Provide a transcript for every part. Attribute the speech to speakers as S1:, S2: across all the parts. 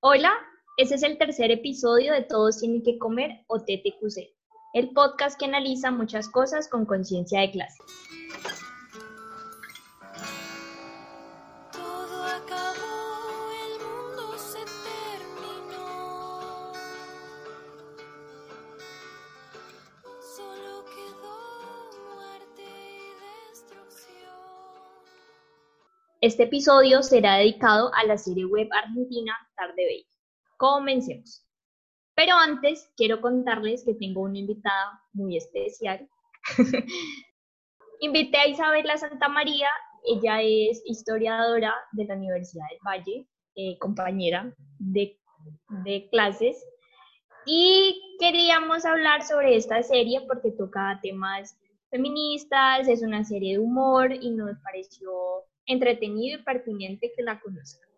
S1: Hola, este es el tercer episodio de Todos tienen que comer o TTQC, el podcast que analiza muchas cosas con conciencia de clase. Este episodio será dedicado a la serie web argentina Tarde Bella. Comencemos. Pero antes quiero contarles que tengo una invitada muy especial. Invité a Isabela Santa María, ella es historiadora de la Universidad del Valle, eh, compañera de, de clases, y queríamos hablar sobre esta serie porque toca temas feministas, es una serie de humor y nos pareció entretenido y pertinente que la conozcan.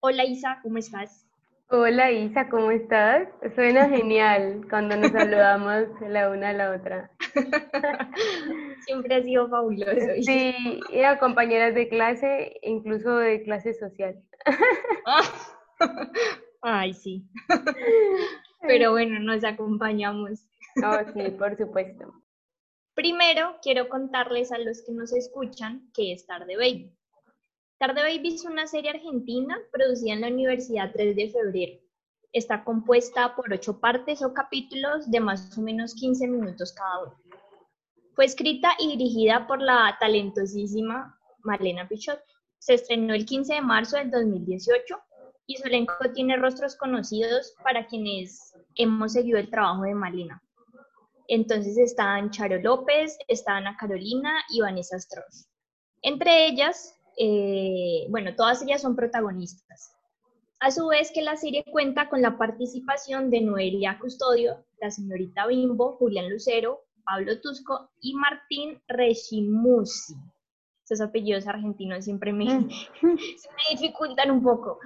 S1: Hola Isa, ¿cómo estás?
S2: Hola Isa, ¿cómo estás? Suena genial cuando nos saludamos la una a la otra.
S1: Siempre ha sido fabuloso. Isa.
S2: Sí, y a compañeras de clase, incluso de clase social.
S1: Ay, sí. Pero bueno, nos acompañamos.
S2: Oh, sí, por supuesto.
S1: Primero, quiero contarles a los que nos escuchan qué es Tarde Baby. Tarde Baby es una serie argentina producida en la Universidad 3 de Febrero. Está compuesta por ocho partes o capítulos de más o menos 15 minutos cada uno. Fue escrita y dirigida por la talentosísima Malena Pichot. Se estrenó el 15 de marzo del 2018 y su elenco tiene rostros conocidos para quienes hemos seguido el trabajo de Malena. Entonces están Charo López, está Ana Carolina y Vanessa Strauss. Entre ellas, eh, bueno, todas ellas son protagonistas. A su vez que la serie cuenta con la participación de Noelia Custodio, la señorita Bimbo, Julián Lucero, Pablo Tusco y Martín Reshimusi. Esos apellidos argentinos siempre me, me dificultan un poco.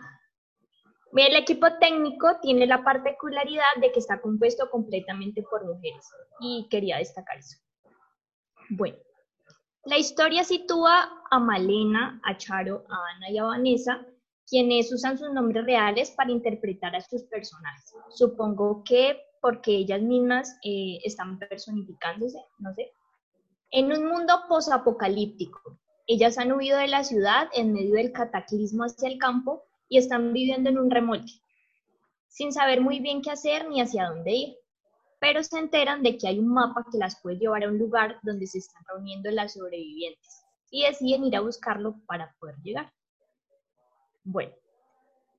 S1: El equipo técnico tiene la particularidad de que está compuesto completamente por mujeres y quería destacar eso. Bueno, la historia sitúa a Malena, a Charo, a Ana y a Vanessa, quienes usan sus nombres reales para interpretar a sus personajes. Supongo que porque ellas mismas eh, están personificándose, no sé. En un mundo posapocalíptico, ellas han huido de la ciudad en medio del cataclismo hacia el campo y están viviendo en un remolque, sin saber muy bien qué hacer ni hacia dónde ir. Pero se enteran de que hay un mapa que las puede llevar a un lugar donde se están reuniendo las sobrevivientes y deciden ir a buscarlo para poder llegar. Bueno,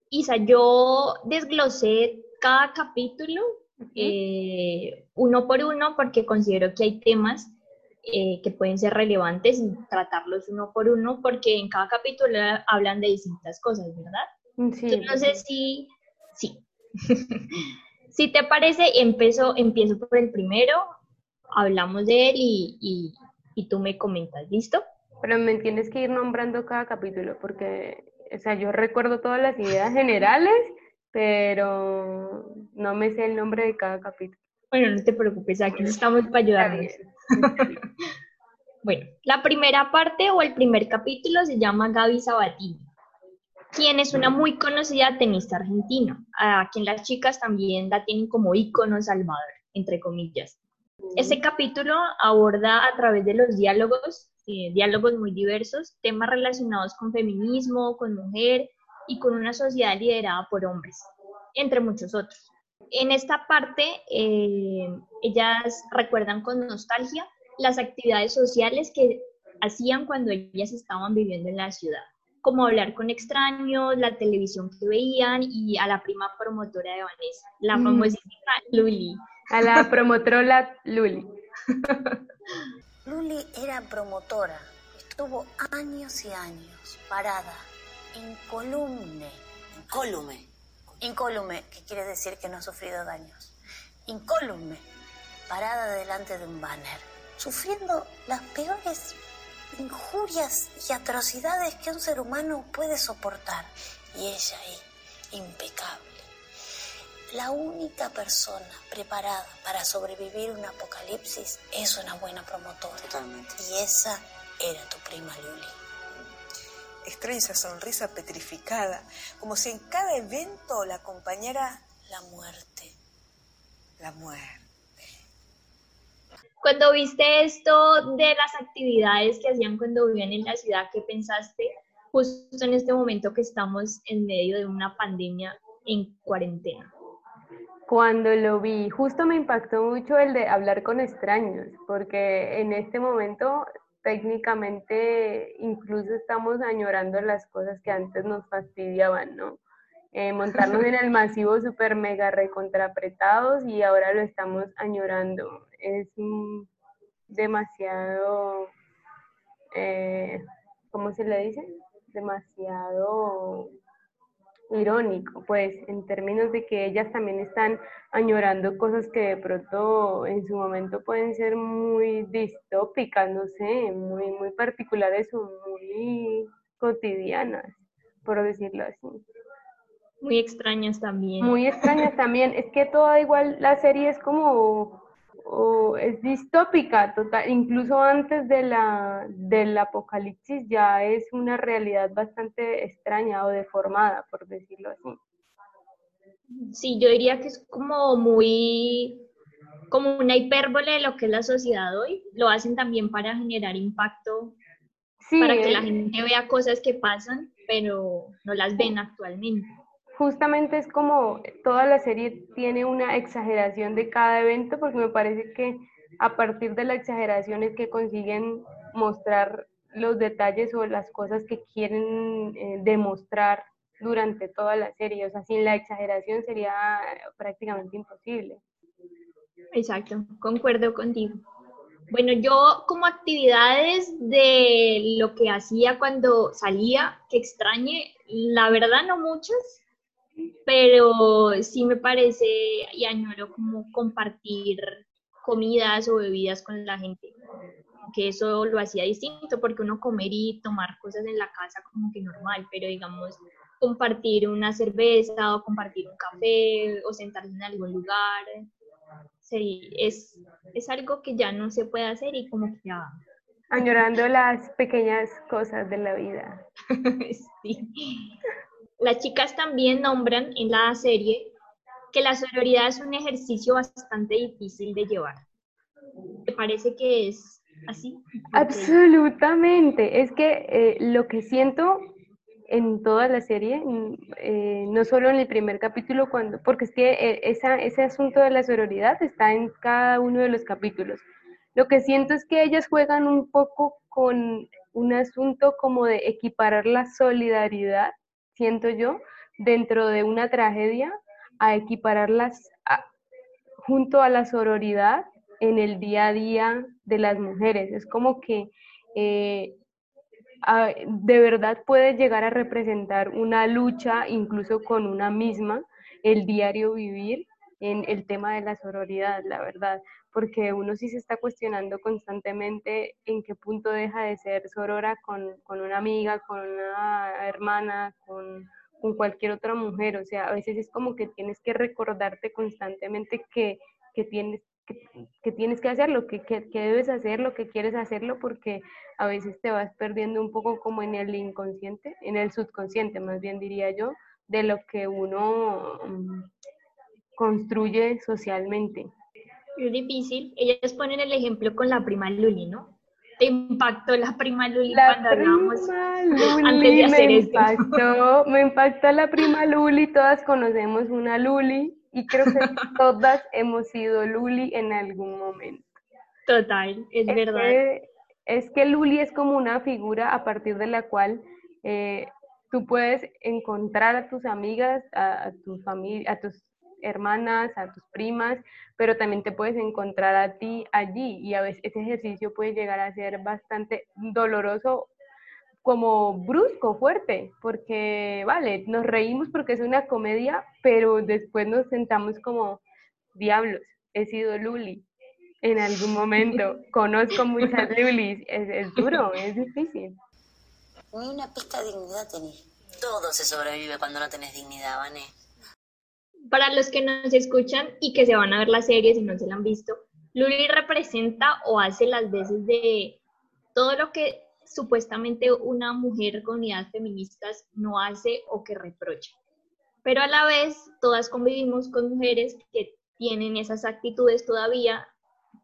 S1: Isa, yo desglosé cada capítulo eh, uno por uno porque considero que hay temas eh, que pueden ser relevantes y tratarlos uno por uno porque en cada capítulo hablan de distintas cosas, ¿verdad?
S2: Sí.
S1: Yo no sé si, sí. si te parece, empiezo, empiezo por el primero, hablamos de él y, y, y tú me comentas, ¿listo?
S2: Pero me tienes que ir nombrando cada capítulo porque, o sea, yo recuerdo todas las ideas generales, pero no me sé el nombre de cada capítulo.
S1: Bueno, no te preocupes, aquí estamos para ayudarnos. bueno, la primera parte o el primer capítulo se llama Gaby Sabatini, quien es una muy conocida tenista argentina, a quien las chicas también la tienen como ícono salvador, entre comillas. Este capítulo aborda a través de los diálogos, eh, diálogos muy diversos, temas relacionados con feminismo, con mujer y con una sociedad liderada por hombres, entre muchos otros. En esta parte, eh, ellas recuerdan con nostalgia las actividades sociales que hacían cuando ellas estaban viviendo en la ciudad, como hablar con extraños, la televisión que veían y a la prima promotora de Vanessa, la
S2: Mm.
S1: famosísima Luli.
S2: A la promotora Luli.
S3: Luli era promotora. Estuvo años y años parada, incolume.
S4: Incólume.
S3: Incólume, que quiere decir que no ha sufrido daños. Incólume, parada delante de un banner, sufriendo las peores injurias y atrocidades que un ser humano puede soportar. Y ella ahí, impecable. La única persona preparada para sobrevivir un apocalipsis es una buena promotora.
S4: Totalmente.
S3: Y esa era tu prima Luli.
S4: extraña esa sonrisa petrificada, como si en cada evento la acompañara
S3: La muerte.
S4: la muerte.
S1: Cuando viste esto de las actividades que hacían cuando vivían en la ciudad, ¿qué pensaste justo en este momento que estamos en medio de una pandemia en cuarentena?
S2: Cuando lo vi, justo me impactó mucho el de hablar con extraños, porque en este momento técnicamente incluso estamos añorando las cosas que antes nos fastidiaban, ¿no? Eh, montarnos en el masivo super mega recontrapretados y ahora lo estamos añorando. Es demasiado, eh, ¿cómo se le dice? Demasiado irónico, pues, en términos de que ellas también están añorando cosas que de pronto en su momento pueden ser muy distópicas, no sé, muy, muy particulares o muy cotidianas, por decirlo así.
S1: Muy extrañas también.
S2: Muy extrañas también, es que toda igual la serie es como, o es distópica, total, incluso antes de la, del apocalipsis ya es una realidad bastante extraña o deformada, por decirlo así.
S1: Sí, yo diría que es como muy, como una hipérbole de lo que es la sociedad hoy. Lo hacen también para generar impacto,
S2: Sí,
S1: para que la gente vea cosas que pasan, pero no las ven actualmente.
S2: Justamente es como toda la serie tiene una exageración de cada evento, porque me parece que a partir de la exageración es que consiguen mostrar los detalles o las cosas que quieren eh, demostrar durante toda la serie. O sea, sin la exageración sería prácticamente imposible.
S1: Exacto, concuerdo contigo. Bueno, yo como actividades de lo que hacía cuando salía, que extrañe, la verdad no muchas, pero sí me parece y añoro como compartir comidas o bebidas con la gente, que eso lo hacía distinto, porque uno comer y tomar cosas en la casa como que normal, pero digamos compartir una cerveza o compartir un café o sentarse en algún lugar, sí, es, es algo que ya no se puede hacer y como que ya,
S2: Añorando las pequeñas cosas de la vida.
S1: sí. Las chicas también nombran en la serie que la sororidad es un ejercicio bastante difícil de llevar. ¿Te parece que es así?
S2: Absolutamente. Es que eh, lo que siento en toda la serie, mm, eh, no solo en el primer capítulo, cuando, porque es que eh, ese asunto de la sororidad está en cada uno de los capítulos. Lo que siento es que ellas juegan un poco con un asunto como de equiparar la solidaridad, siento yo, dentro de una tragedia, a equipararlas junto a la sororidad en el día a día de las mujeres. Es como que eh, de verdad puede llegar a representar una lucha, incluso con una misma, el diario vivir en el tema de la sororidad, la verdad, porque uno sí se está cuestionando constantemente en qué punto deja de ser sorora con, con una amiga, con una hermana, con, con cualquier otra mujer, o sea, a veces es como que tienes que recordarte constantemente que, que tienes que, tienes que hacerlo, que, que, que debes hacerlo, que quieres hacerlo, porque a veces te vas perdiendo un poco como en el inconsciente, en el subconsciente, más bien diría yo, de lo que uno mm, construye socialmente.
S1: Es difícil. Ellas ponen el ejemplo con la prima Luli, ¿no? Te impactó la prima Luli
S2: La
S1: cuando hablábamos antes de hacer
S2: me
S1: esto.
S2: impactó, me impactó la prima Luli, todas conocemos una Luli y creo que todas hemos sido Luli en algún momento.
S1: Total, es
S2: Es
S1: verdad.
S2: que, es que Luli es como una figura a partir de la cual eh, tú puedes encontrar a tus amigas, a, a tu familia, a tus hermanas, a tus primas, pero también te puedes encontrar a ti allí y a veces ese ejercicio puede llegar a ser bastante doloroso como brusco, fuerte, porque vale, nos reímos porque es una comedia, pero después nos sentamos como diablos, he sido Luli en algún momento, conozco muchas Lulis, es, es duro, es difícil.
S3: Ni una pizca de dignidad tenés. Todo se sobrevive cuando no tenés dignidad, Vané.
S1: Para los que nos escuchan y que se van a ver la serie si no se la han visto, Luli representa o hace las veces de todo lo que supuestamente una mujer con unidades feministas no hace o que reprocha. Pero a la vez, todas convivimos con mujeres que tienen esas actitudes todavía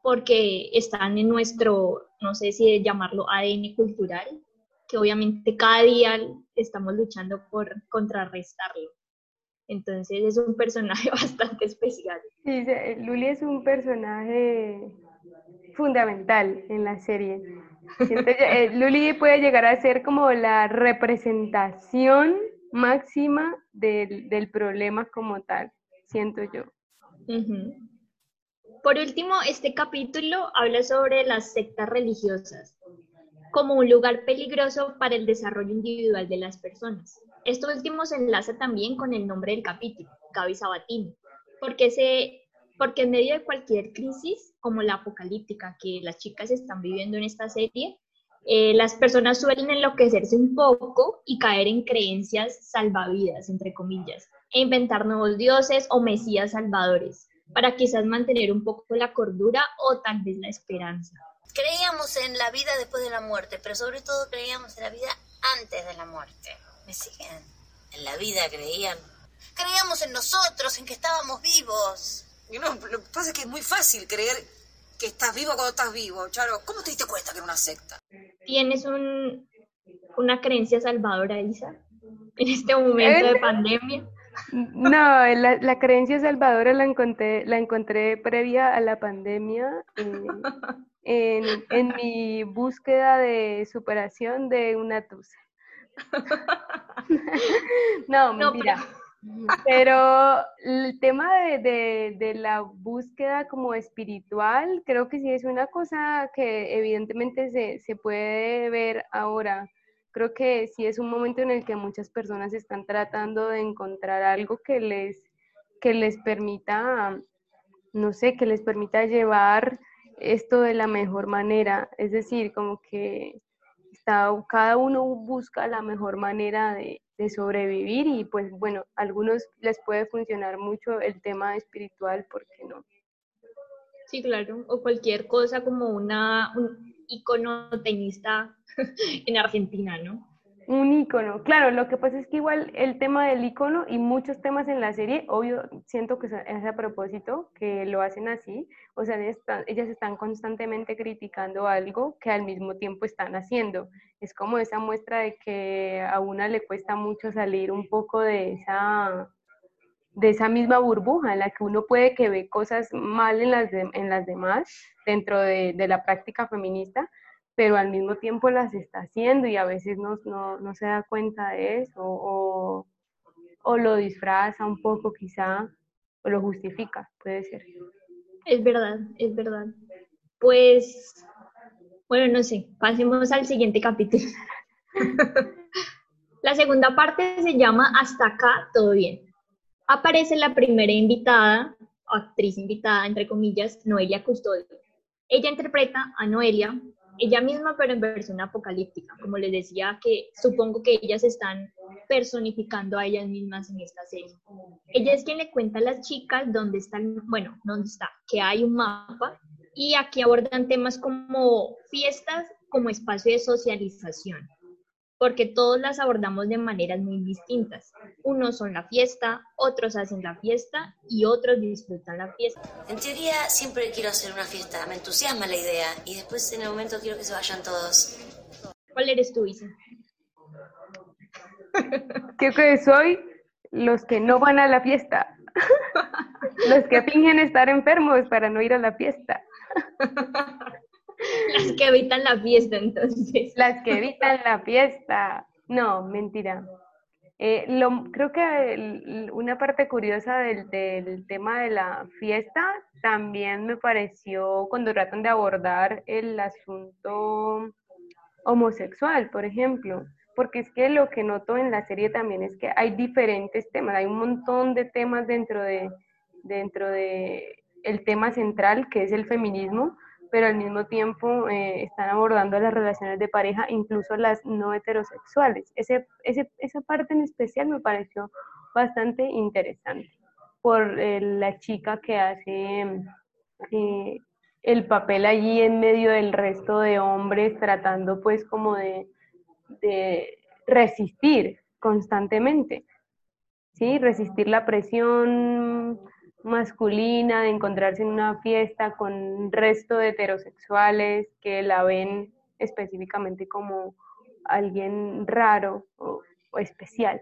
S1: porque están en nuestro, no sé si llamarlo ADN cultural, que obviamente cada día estamos luchando por contrarrestarlo. Entonces es un personaje bastante especial.
S2: Sí, Luli es un personaje fundamental en la serie. Eh, Luli puede llegar a ser como la representación máxima del, del problema como tal, siento yo.
S1: Por último, este capítulo habla sobre las sectas religiosas como un lugar peligroso para el desarrollo individual de las personas. Esto último se enlaza también con el nombre del capítulo, Gaby Sabatini, porque, en medio de cualquier crisis, como la apocalíptica que las chicas están viviendo en esta serie, eh, las personas suelen enloquecerse un poco y caer en creencias salvavidas, entre comillas, e inventar nuevos dioses o mesías salvadores, para quizás mantener un poco la cordura o tal vez la esperanza.
S3: Creíamos en la vida después de la muerte, pero sobre todo creíamos en la vida antes de la muerte. ¿Me siguen? En la vida creían. Creíamos en nosotros, en que estábamos vivos.
S4: Y no, lo que pasa es que es muy fácil creer que estás vivo cuando estás vivo. Charo, ¿cómo te diste cuenta que era una secta?
S1: ¿Tienes un, una creencia salvadora, Isa, en este momento de pandemia?
S2: No, la, la creencia salvadora la encontré, la encontré previa a la pandemia eh, en, en mi búsqueda de superación de una tusa. No,
S1: No,
S2: mentira. Pero el tema de, de- de la búsqueda como espiritual, creo que sí es una cosa que evidentemente se, se puede ver ahora. Creo que sí es un momento en el que muchas personas están tratando de encontrar algo que les, que les permita, no sé, que les permita llevar esto de la mejor manera. Es decir, como que cada uno busca la mejor manera de, de sobrevivir y pues bueno, a algunos les puede funcionar mucho el tema espiritual, ¿por qué no?
S1: Sí, claro, o cualquier cosa como una, un icono tenista en Argentina, ¿no?
S2: Un icono, claro, lo que pasa es que igual el tema del icono y muchos temas en la serie, obvio, siento que es a propósito, que lo hacen así, o sea, están, ellas están constantemente criticando algo que al mismo tiempo están haciendo. Es como esa muestra de que a una le cuesta mucho salir un poco de esa, de esa misma burbuja en la que uno puede que ve cosas mal en las, en las demás dentro de, de la práctica feminista, pero al mismo tiempo las está haciendo y a veces no, no, no se da cuenta de eso o, o lo disfraza un poco quizá o lo justifica, puede ser.
S1: Es verdad, es verdad. Pues, bueno, no sé, pasemos al siguiente capítulo. La segunda parte se llama Hasta acá, todo bien. Aparece la primera invitada, actriz invitada, entre comillas, Noelia Custodio. Ella interpreta a Noelia, ella misma, pero en versión apocalíptica. Como les decía, que supongo que ellas están personificando a ellas mismas en esta serie. Ella es quien le cuenta a las chicas dónde están, bueno, dónde está, que hay un mapa y aquí abordan temas como fiestas como espacio de socialización, porque todos las abordamos de maneras muy distintas. Unos son la fiesta, otros hacen la fiesta y otros disfrutan la fiesta.
S3: En teoría siempre quiero hacer una fiesta, me entusiasma la idea y después en el momento quiero que se vayan todos.
S1: ¿Cuál eres tú, Isa?
S2: Creo que soy los que no van a la fiesta, los que fingen estar enfermos para no ir a la fiesta,
S1: Las que evitan la fiesta, entonces.
S2: las que evitan la fiesta. No, mentira. Eh, lo, creo que una parte curiosa del, del tema de la fiesta también me pareció cuando tratan de abordar el asunto homosexual, por ejemplo, porque es que lo que noto en la serie también es que hay diferentes temas, hay un montón de temas dentro de, dentro de el tema central que es el feminismo, pero al mismo tiempo eh, están abordando las relaciones de pareja, incluso las no heterosexuales. Ese, ese, esa parte en especial me pareció bastante interesante por eh, la chica que hace eh, el papel allí en medio del resto de hombres tratando pues como de, de resistir constantemente, ¿sí? Resistir la presión masculina de encontrarse en una fiesta con un resto de heterosexuales que la ven específicamente como alguien raro o, o especial.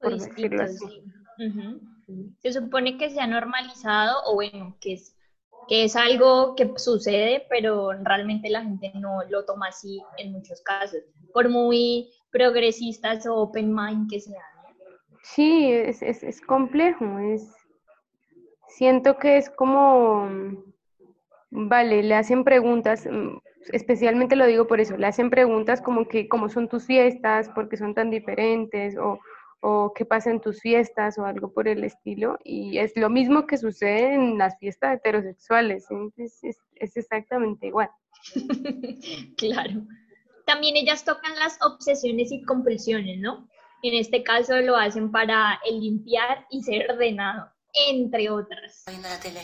S2: Por decirlo
S1: distinto,
S2: así.
S1: sí. Se supone que se ha normalizado o bueno, que es, que es algo que sucede, pero realmente la gente no lo toma así en muchos casos, por muy progresistas o open mind que sean.
S2: Sí, es, es, es complejo, es, siento que es como, vale, le hacen preguntas, mm, especialmente lo digo por eso, le hacen preguntas como que cómo son tus fiestas, por qué son tan diferentes, o, o qué pasa en tus fiestas, o algo por el estilo, y es lo mismo que sucede en las fiestas heterosexuales, es exactamente igual.
S1: Claro. También ellas tocan las obsesiones y compulsiones, ¿no? En este caso lo hacen para el limpiar y ser ordenado, entre otras.
S3: Viendo la tele.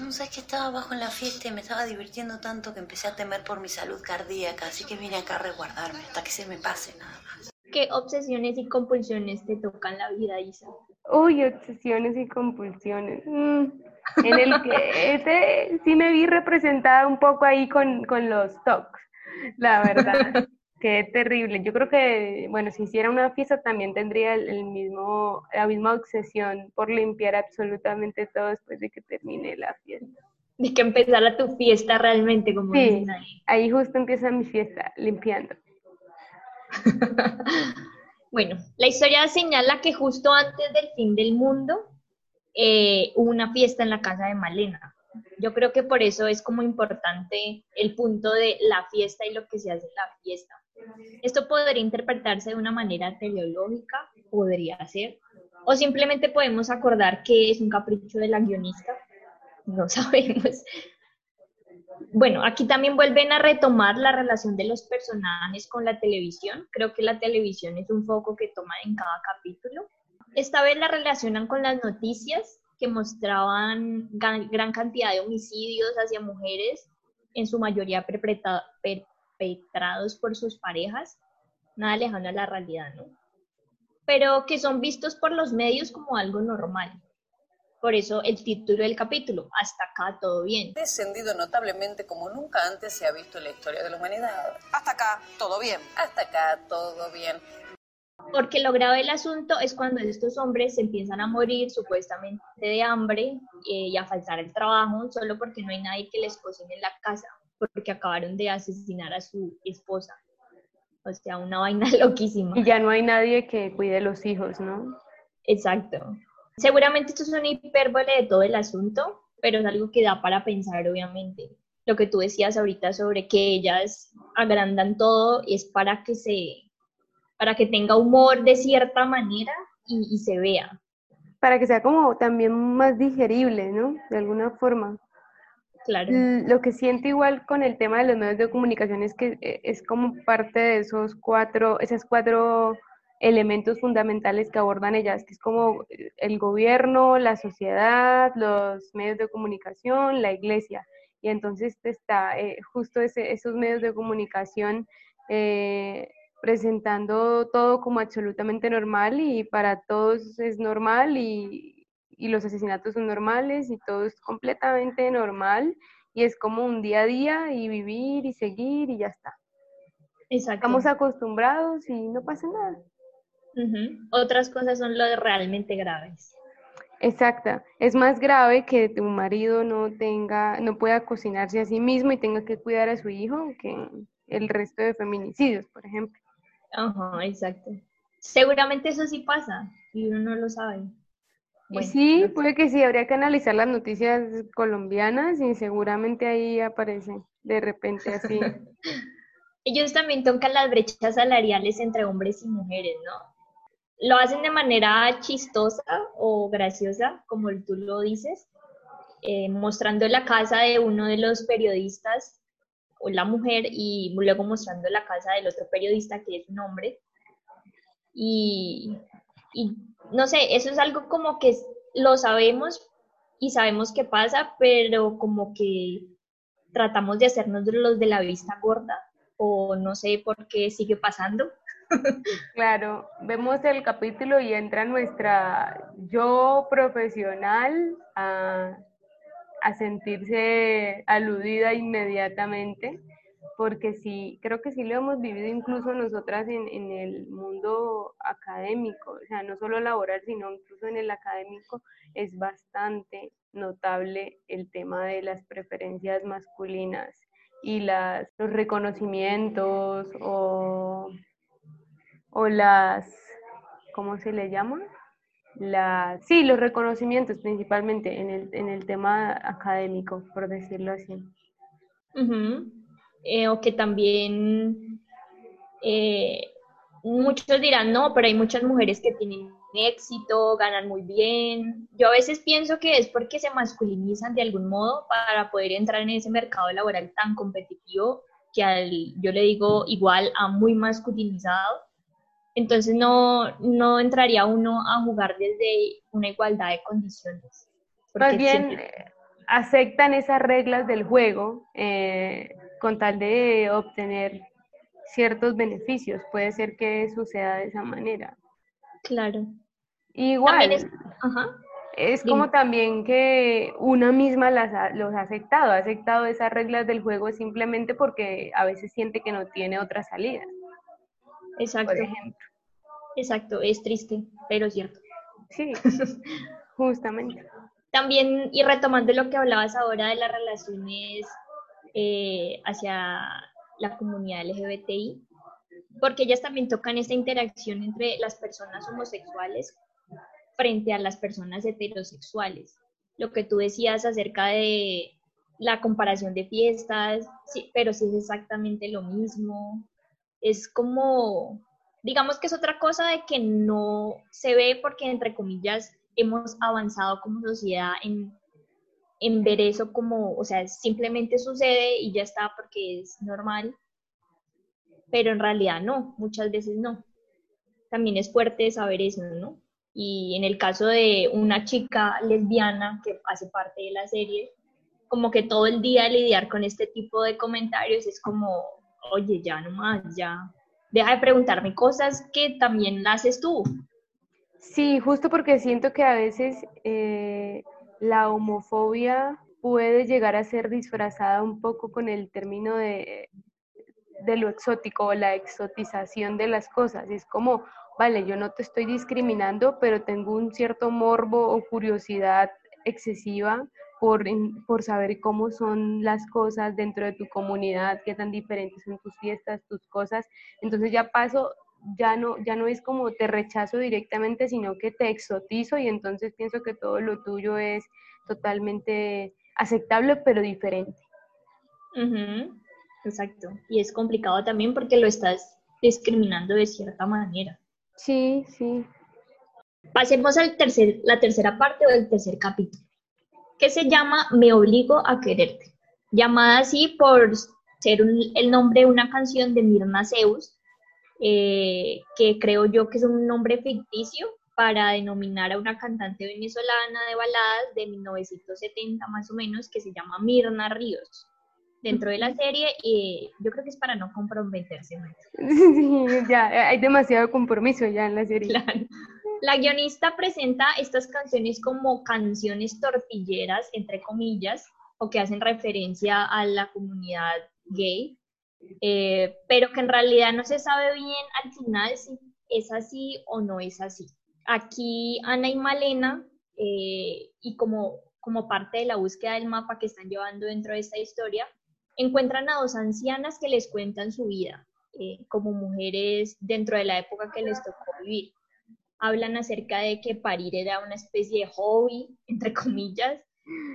S3: No sabes que estaba abajo en la fiesta y me estaba divirtiendo tanto que empecé a temer por mi salud cardíaca, así que vine acá a resguardarme hasta que se me pase nada más.
S1: ¿Qué obsesiones y compulsiones te tocan la vida, Isa?
S2: Uy, obsesiones y compulsiones. Mm, En el que ese sí me vi representada un poco ahí con, con los talks, la verdad. Qué terrible. Yo creo que, bueno, si hiciera una fiesta también tendría el, el mismo, la misma obsesión por limpiar absolutamente todo después de que termine la fiesta.
S1: De que empezara tu fiesta realmente, como
S2: Sí,
S1: dicen ahí.
S2: ahí justo empieza mi fiesta, limpiando.
S1: Bueno, la historia señala que justo antes del fin del mundo eh, hubo una fiesta en la casa de Malena. Yo creo que por eso es como importante el punto de la fiesta y lo que se hace en la fiesta. Esto podría interpretarse de una manera teleológica, podría ser, o simplemente podemos acordar que es un capricho de la guionista, no sabemos. Bueno, aquí también vuelven a retomar la relación de los personajes con la televisión. Creo que la televisión es un foco que toma en cada capítulo. Esta vez la relacionan con las noticias que mostraban gran, gran cantidad de homicidios hacia mujeres, en su mayoría perpetra- perpetrados por sus parejas, nada lejano a la realidad, ¿no? Pero que son vistos por los medios como algo normal. Por eso el título del capítulo, hasta acá todo bien.
S5: descendido notablemente como nunca antes se ha visto en la historia de la humanidad.
S4: Hasta acá, todo bien.
S5: Hasta acá todo bien.
S1: Porque lo grave del asunto es cuando estos hombres se empiezan a morir supuestamente de hambre eh, y a faltar el trabajo solo porque no hay nadie que les cocine en la casa, porque acabaron de asesinar a su esposa. O sea, una vaina loquísima.
S2: Y ya no hay nadie que cuide los hijos, ¿no?
S1: Exacto. Seguramente esto es una hipérbole de todo el asunto, pero es algo que da para pensar, obviamente. Lo que tú decías ahorita sobre que ellas agrandan todo es para que se, para que tenga humor de cierta manera y, y se vea.
S2: Para que sea como también más digerible, ¿no? De alguna forma. L- Lo que siento igual con el tema de los medios de comunicación es que eh, es como parte de esos cuatro, esas cuatro elementos fundamentales que abordan ellas, que es como el gobierno, la sociedad, los medios de comunicación, la iglesia. Y entonces está eh, justo esos medios de comunicación eh, presentando todo como absolutamente normal y para todos es normal y, y los asesinatos son normales y todo es completamente normal y es como un día a día y vivir y seguir y ya está.
S1: Exacto.
S2: Estamos acostumbrados y no pasa nada.
S1: Otras cosas son lo de realmente graves.
S2: Exacto. Es más grave que tu marido no tenga, no pueda cocinarse a sí mismo y tenga que cuidar a su hijo que el resto de feminicidios, por ejemplo.
S1: Ajá, exacto. Seguramente eso sí pasa y uno no lo sabe. Bueno,
S2: sí,
S1: no sé.
S2: puede que sí, habría que analizar las noticias colombianas y seguramente ahí aparece de repente así.
S1: Ellos también tocan las brechas salariales entre hombres y mujeres, ¿no? Lo hacen de manera chistosa o graciosa, como tú lo dices, eh, mostrando la casa de uno de los periodistas o la mujer y luego mostrando la casa del otro periodista que es un hombre. Y, y no sé, eso es algo como que lo sabemos y sabemos que pasa, pero como que tratamos de hacernos los de la vista gorda o no sé por qué sigue pasando.
S2: Claro, vemos el capítulo y entra nuestra yo profesional a, a sentirse aludida inmediatamente, porque sí, creo que sí lo hemos vivido incluso nosotras en, en el mundo académico, o sea, no solo laboral, sino incluso en el académico, es bastante notable el tema de las preferencias masculinas y las, los reconocimientos o, o las, ¿cómo se le llama? La, sí, los reconocimientos principalmente en el, en el tema académico, por decirlo así.
S1: Ujú. Eh, o que también eh, muchos dirán, no, pero hay muchas mujeres que tienen éxito, ganan muy bien. Yo a veces pienso que es porque se masculinizan de algún modo para poder entrar en ese mercado laboral tan competitivo que al, yo le digo igual a muy masculinizado. Entonces no, no entraría uno a jugar desde una igualdad de condiciones.
S2: Más bien
S1: siempre-
S2: eh, aceptan esas reglas del juego eh, con tal de obtener ciertos beneficios. Puede ser que suceda de esa manera.
S1: claro.
S2: Igual,
S1: es- Ajá.
S2: es
S1: dime.
S2: como también que una misma las ha, los ha aceptado, ha aceptado esas reglas del juego simplemente porque a veces siente que no tiene otra salida,
S1: Exacto.
S2: por ejemplo.
S1: Exacto. Es triste, pero cierto.
S2: Sí, justamente.
S1: También, y retomando lo que hablabas ahora de las relaciones eh, hacia la comunidad LGBTI, porque ellas también tocan esta interacción entre las personas homosexuales frente a las personas heterosexuales. Lo que tú decías acerca de la comparación de fiestas, sí, pero sí es exactamente lo mismo. Es como, digamos que es otra cosa de que no se ve porque, entre comillas, hemos avanzado como sociedad en, en ver eso como, o sea, simplemente sucede y ya está porque es normal, pero en realidad no, muchas veces no. También es fuerte saber eso, ¿no? Y en el caso de una chica lesbiana que hace parte de la serie, como que todo el día lidiar con este tipo de comentarios es como, oye, ya nomás, ya, deja de preguntarme cosas que también haces tú.
S2: Sí, justo porque siento que a veces eh, la homofobia puede llegar a ser disfrazada un poco con el término de, de lo exótico o la exotización de las cosas. Es como, vale, yo no te estoy discriminando, pero tengo un cierto morbo o curiosidad excesiva por, por saber cómo son las cosas dentro de tu comunidad, qué tan diferentes son tus fiestas, tus cosas. Entonces ya paso, ya no, ya no es como te rechazo directamente, sino que te exotizo y entonces pienso que todo lo tuyo es totalmente aceptable, pero diferente.
S1: Exacto. Y es complicado también porque lo estás discriminando de cierta manera.
S2: Sí, sí.
S1: Pasemos al tercer, la tercera parte o el tercer capítulo, que se llama Me obligo a quererte, llamada así por ser un- el nombre de una canción de Mirna Zeus, eh, que creo yo que es un nombre ficticio para denominar a una cantante venezolana de baladas de 1970 más o menos, que se llama Mirna Ríos. Dentro de la serie, y yo creo que es para no comprometerse más.
S2: Sí, ya, hay demasiado compromiso ya en la serie.
S1: Claro. La guionista presenta estas canciones como canciones tortilleras, entre comillas, o que hacen referencia a la comunidad gay, eh, pero que en realidad no se sabe bien al final si es así o no es así. Aquí Ana y Malena, eh, y como, como parte de la búsqueda del mapa que están llevando dentro de esta historia, encuentran a dos ancianas que les cuentan su vida eh, como mujeres dentro de la época que les tocó vivir hablan acerca de que parir era una especie de hobby, entre comillas.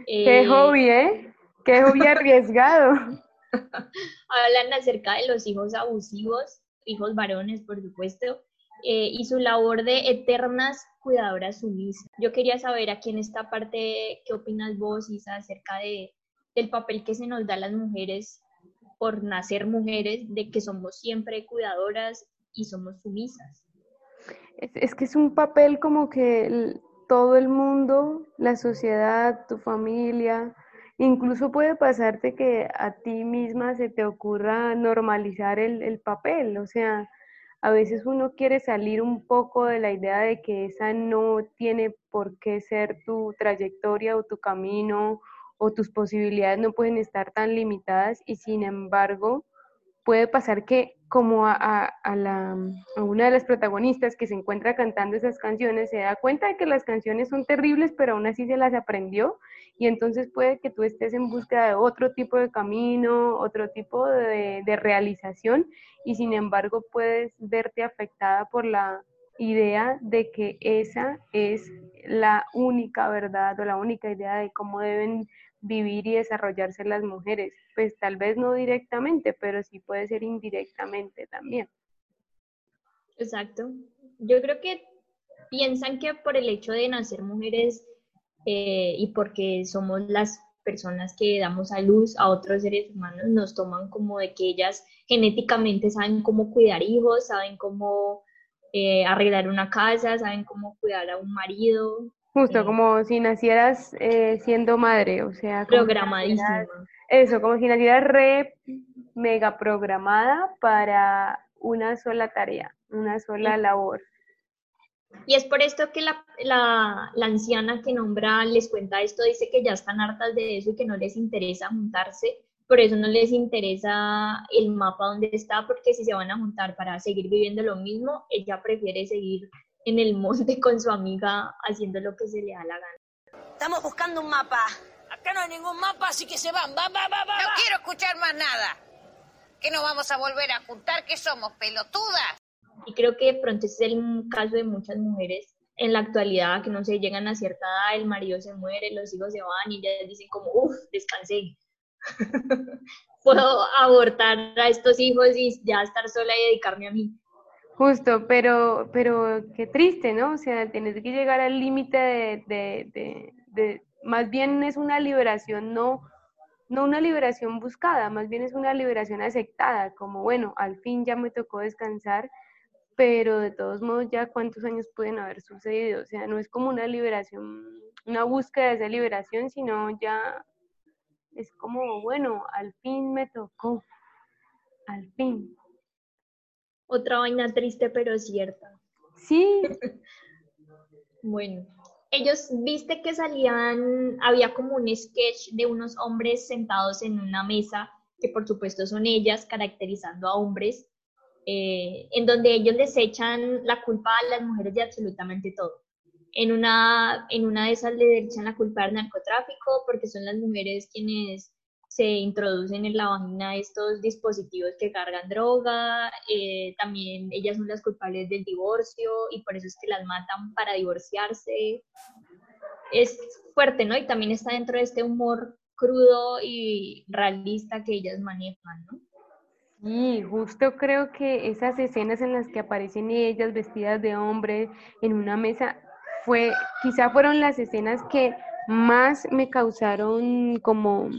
S2: Qué
S1: Eh,
S2: hobby, ¿eh? Qué hobby arriesgado.
S1: Hablan acerca de los hijos abusivos, hijos varones, por supuesto, eh, y su labor de eternas cuidadoras sumisas. Yo quería saber aquí en esta parte, ¿qué opinas vos, Isa, acerca de, del papel que se nos da a las mujeres por nacer mujeres, de que somos siempre cuidadoras y somos sumisas?
S2: Es, que es un papel como que todo el mundo, la sociedad, tu familia, Incluso puede pasarte que a ti misma se te ocurra normalizar el, el papel, o sea, a veces uno quiere salir un poco de la idea de que esa no tiene por qué ser tu trayectoria o tu camino o tus posibilidades no pueden estar tan limitadas y sin embargo puede pasar que como a, a- la, una de las protagonistas que se encuentra cantando esas canciones se da cuenta de que las canciones son terribles, pero aún así se las aprendió. Y entonces puede que tú estés en búsqueda de otro tipo de camino, otro tipo de, de realización y sin embargo puedes verte afectada por la idea de que esa es la única verdad o la única idea de cómo deben vivir y desarrollarse las mujeres. Pues tal vez no directamente, pero sí puede ser indirectamente también.
S1: Exacto. Yo creo que piensan que por el hecho de nacer mujeres eh, y porque somos las personas que damos a luz a otros seres humanos, nos toman como de que ellas genéticamente saben cómo cuidar hijos, saben cómo eh, arreglar una casa, saben cómo cuidar a un marido,
S2: Justo como si nacieras eh, siendo madre, o sea, si
S1: programadísima.
S2: nacieras- eso, como si nacieras re mega programada para una sola tarea, una sola labor.
S1: Y es por esto que la, la, la anciana que nombra les cuenta esto, dice que ya están hartas de eso y que no les interesa juntarse, por eso no les interesa el mapa donde está, porque si se van a juntar para seguir viviendo lo mismo, ella prefiere seguir en el monte con su amiga haciendo lo que se le da la gana.
S4: Estamos buscando un mapa.
S5: Acá no hay ningún mapa, así que se van. Va, va, va, va.
S6: No
S5: va.
S6: quiero escuchar más nada. ¿Que nos vamos a volver a juntar? ¿Que somos pelotudas?
S1: Y creo que de pronto es el caso de muchas mujeres en la actualidad, que no sé, llegan a cierta edad, el marido se muere, los hijos se van y ellas dicen como, uff, descansé. Puedo abortar a estos hijos y ya estar sola y dedicarme a mí.
S2: Justo, pero, pero qué triste, ¿no? O sea, tienes que llegar al límite de, de, de, más bien es una liberación, no, no una liberación buscada, más bien es una liberación aceptada, como bueno, al fin ya me tocó descansar, pero de todos modos ya cuántos años pueden haber sucedido, o sea, no es como una liberación, una búsqueda de esa liberación, sino ya es como, bueno, al fin me tocó, al fin.
S1: Otra vaina triste pero cierta.
S2: Sí,
S1: Bueno, ellos, viste que salían, había como un sketch de unos hombres sentados en una mesa, que por supuesto son ellas, caracterizando a hombres, eh, en donde ellos les echan la culpa a las mujeres de absolutamente todo. En una, en una de esas le echan la culpa al narcotráfico, porque son las mujeres quienes se introducen en la vagina estos dispositivos que cargan droga, eh, también ellas son las culpables del divorcio y por eso es que las matan para divorciarse. Es fuerte, ¿no? Y también está dentro de este humor crudo y realista que ellas manejan, ¿no?
S2: Y justo creo que esas escenas en las que aparecen ellas vestidas de hombre en una mesa fue, quizá fueron las escenas que más me causaron como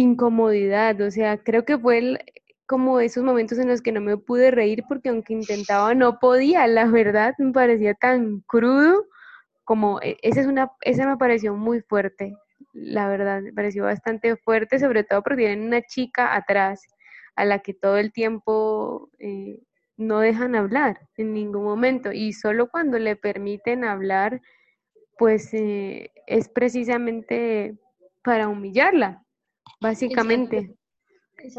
S2: incomodidad, o sea, creo que fue el- como esos momentos en los que no me pude reír porque aunque intentaba no podía, la verdad me parecía tan crudo como e- esa es una, esa me pareció muy fuerte, la verdad, me pareció bastante fuerte, sobre todo porque tienen una chica atrás a la que todo el tiempo eh, no dejan hablar en ningún momento y solo cuando le permiten hablar, pues eh, es precisamente para humillarla, básicamente.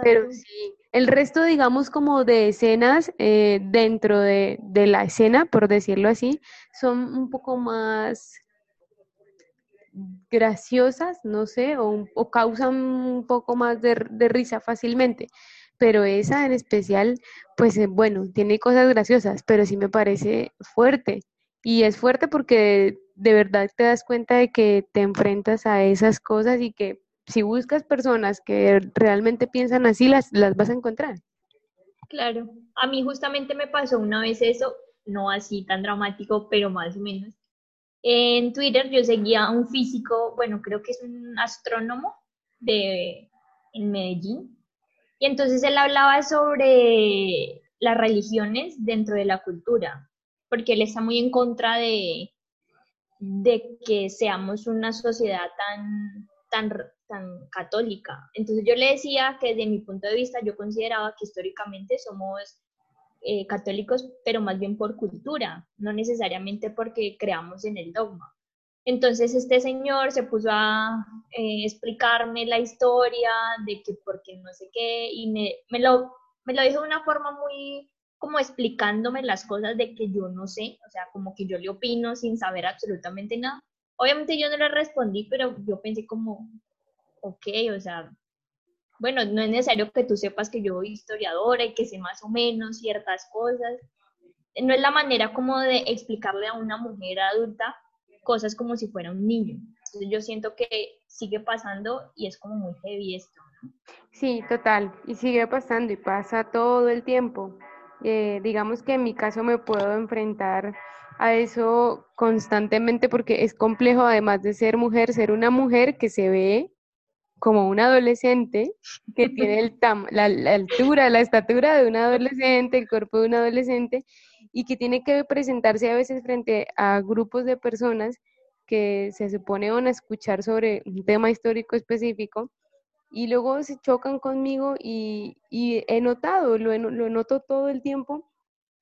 S2: Pero
S1: Exacto.
S2: sí, el resto, digamos, como de escenas eh, dentro de, de la escena, por decirlo así, son un poco más graciosas, no sé, o, o causan un poco más de, de risa fácilmente. Pero esa en especial, pues eh, bueno, tiene cosas graciosas, pero sí me parece fuerte. Y es fuerte porque de verdad te das cuenta de que te enfrentas a esas cosas y que si buscas personas que realmente piensan así, las, las vas a encontrar.
S1: Claro, a mí justamente me pasó una vez eso, no así tan dramático, pero más o menos. En Twitter yo seguía a un físico, bueno, creo que es un astrónomo de en Medellín, y entonces él hablaba sobre las religiones dentro de la cultura, porque él está muy en contra de, de que seamos una sociedad tan tan, tan católica. Entonces yo le decía que desde mi punto de vista yo consideraba que históricamente somos eh, católicos, pero más bien por cultura, no necesariamente porque creamos en el dogma. Entonces este señor se puso a eh, explicarme la historia de que por qué no sé qué, y me, me, lo, me lo dijo de una forma muy como explicándome las cosas de que yo no sé, o sea, como que yo le opino sin saber absolutamente nada. Obviamente yo no le respondí, pero yo pensé como, ok, o sea, bueno, no es necesario que tú sepas que yo soy historiadora y que sé más o menos ciertas cosas. No es la manera como de explicarle a una mujer adulta cosas como si fuera un niño. Entonces yo siento que sigue pasando y es como muy heavy esto.
S2: Sí, total. Y sigue pasando y pasa todo el tiempo. Eh, digamos que en mi caso me puedo enfrentar a eso constantemente porque es complejo, además de ser mujer, ser una mujer que se ve como un adolescente, que tiene el tam- la, la altura, la estatura de un adolescente, el cuerpo de un adolescente, y que tiene que presentarse a veces frente a grupos de personas que se supone van a escuchar sobre un tema histórico específico y luego se chocan conmigo y, y he notado, lo, lo noto todo el tiempo,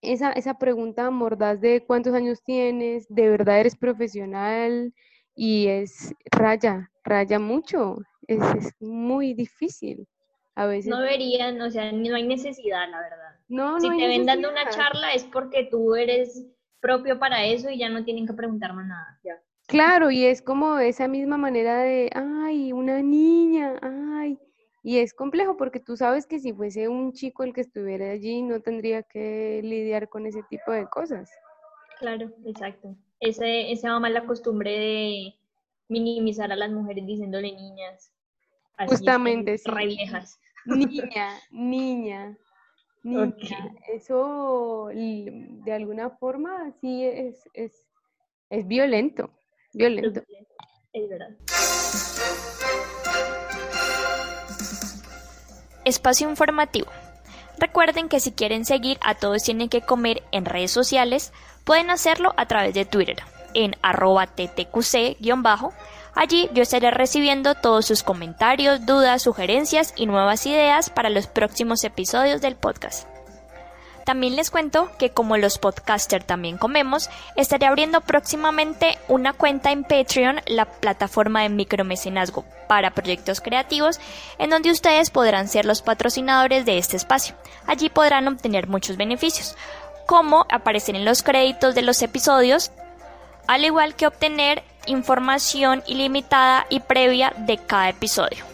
S2: esa, esa pregunta mordaz de cuántos años tienes, de verdad eres profesional y es raya, raya mucho, es, es muy difícil. A veces
S1: No deberían, o sea, no hay necesidad, la verdad.
S2: no, no
S1: si te ven dando una charla es porque tú eres propio para eso y ya no tienen que preguntar más nada. Ya.
S2: Claro, y es como esa misma manera de, ay, una niña, ay, y es complejo porque tú sabes que si fuese un chico el que estuviera allí no tendría que lidiar con ese tipo de cosas.
S1: Claro, exacto. Ese, esa mala costumbre de minimizar a las mujeres diciéndole niñas. así
S2: Justamente, sí.
S1: Re viejas.
S2: Niña, niña, niña, eso de alguna forma sí es, es, es violento, violento.
S1: Es verdad.
S7: Espacio informativo. Recuerden que si quieren seguir a Todos Tienen que Comer en redes sociales, pueden hacerlo a través de Twitter, en arroba ttqc-bajo. Allí yo estaré recibiendo todos sus comentarios, dudas, sugerencias y nuevas ideas para los próximos episodios del podcast. También les cuento que como los podcasters también comemos, estaré abriendo próximamente una cuenta en Patreon, la plataforma de micromecenazgo para proyectos creativos, en donde ustedes podrán ser los patrocinadores de este espacio. Allí podrán obtener muchos beneficios, como aparecer en los créditos de los episodios, al igual que obtener información ilimitada y previa de cada episodio.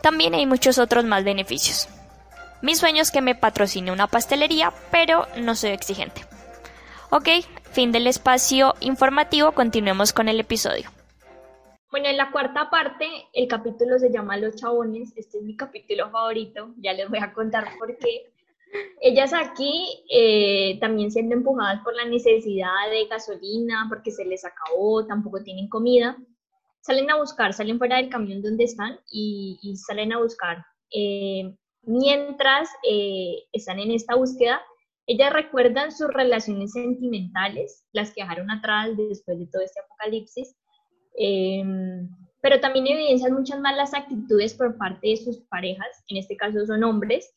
S7: También hay muchos otros más beneficios. Mi sueño es que me patrocine una pastelería, pero no soy exigente. Ok, fin del espacio informativo, continuemos con el episodio.
S1: Bueno, en la cuarta parte, el capítulo se llama Los Chabones. Este es mi capítulo favorito. Ya les voy a contar por qué. Ellas aquí eh, también siendo empujadas por la necesidad de gasolina, porque se les acabó, tampoco tienen comida. Salen a buscar, salen fuera del camión donde están y, salen a buscar. Eh, mientras eh, están en esta búsqueda, ellas recuerdan sus relaciones sentimentales, las que dejaron atrás después de todo este apocalipsis, eh, pero también evidencian muchas malas actitudes por parte de sus parejas, en este caso son hombres,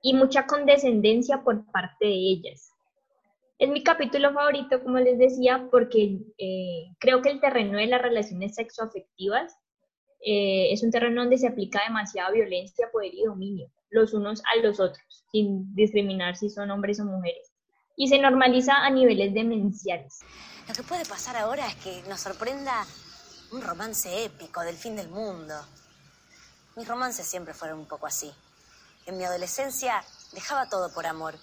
S1: y mucha condescendencia por parte de ellas. Es mi capítulo favorito, como les decía, porque eh, creo que el terreno de las relaciones sexoafectivas eh, es un terreno donde se aplica demasiada violencia, poder y dominio, los unos a los otros, sin discriminar si son hombres o mujeres. Y se normaliza a niveles demenciales.
S3: Lo que puede pasar ahora es que nos sorprenda un romance épico del fin del mundo. Mis romances siempre fueron un poco así. En mi adolescencia dejaba todo por amor.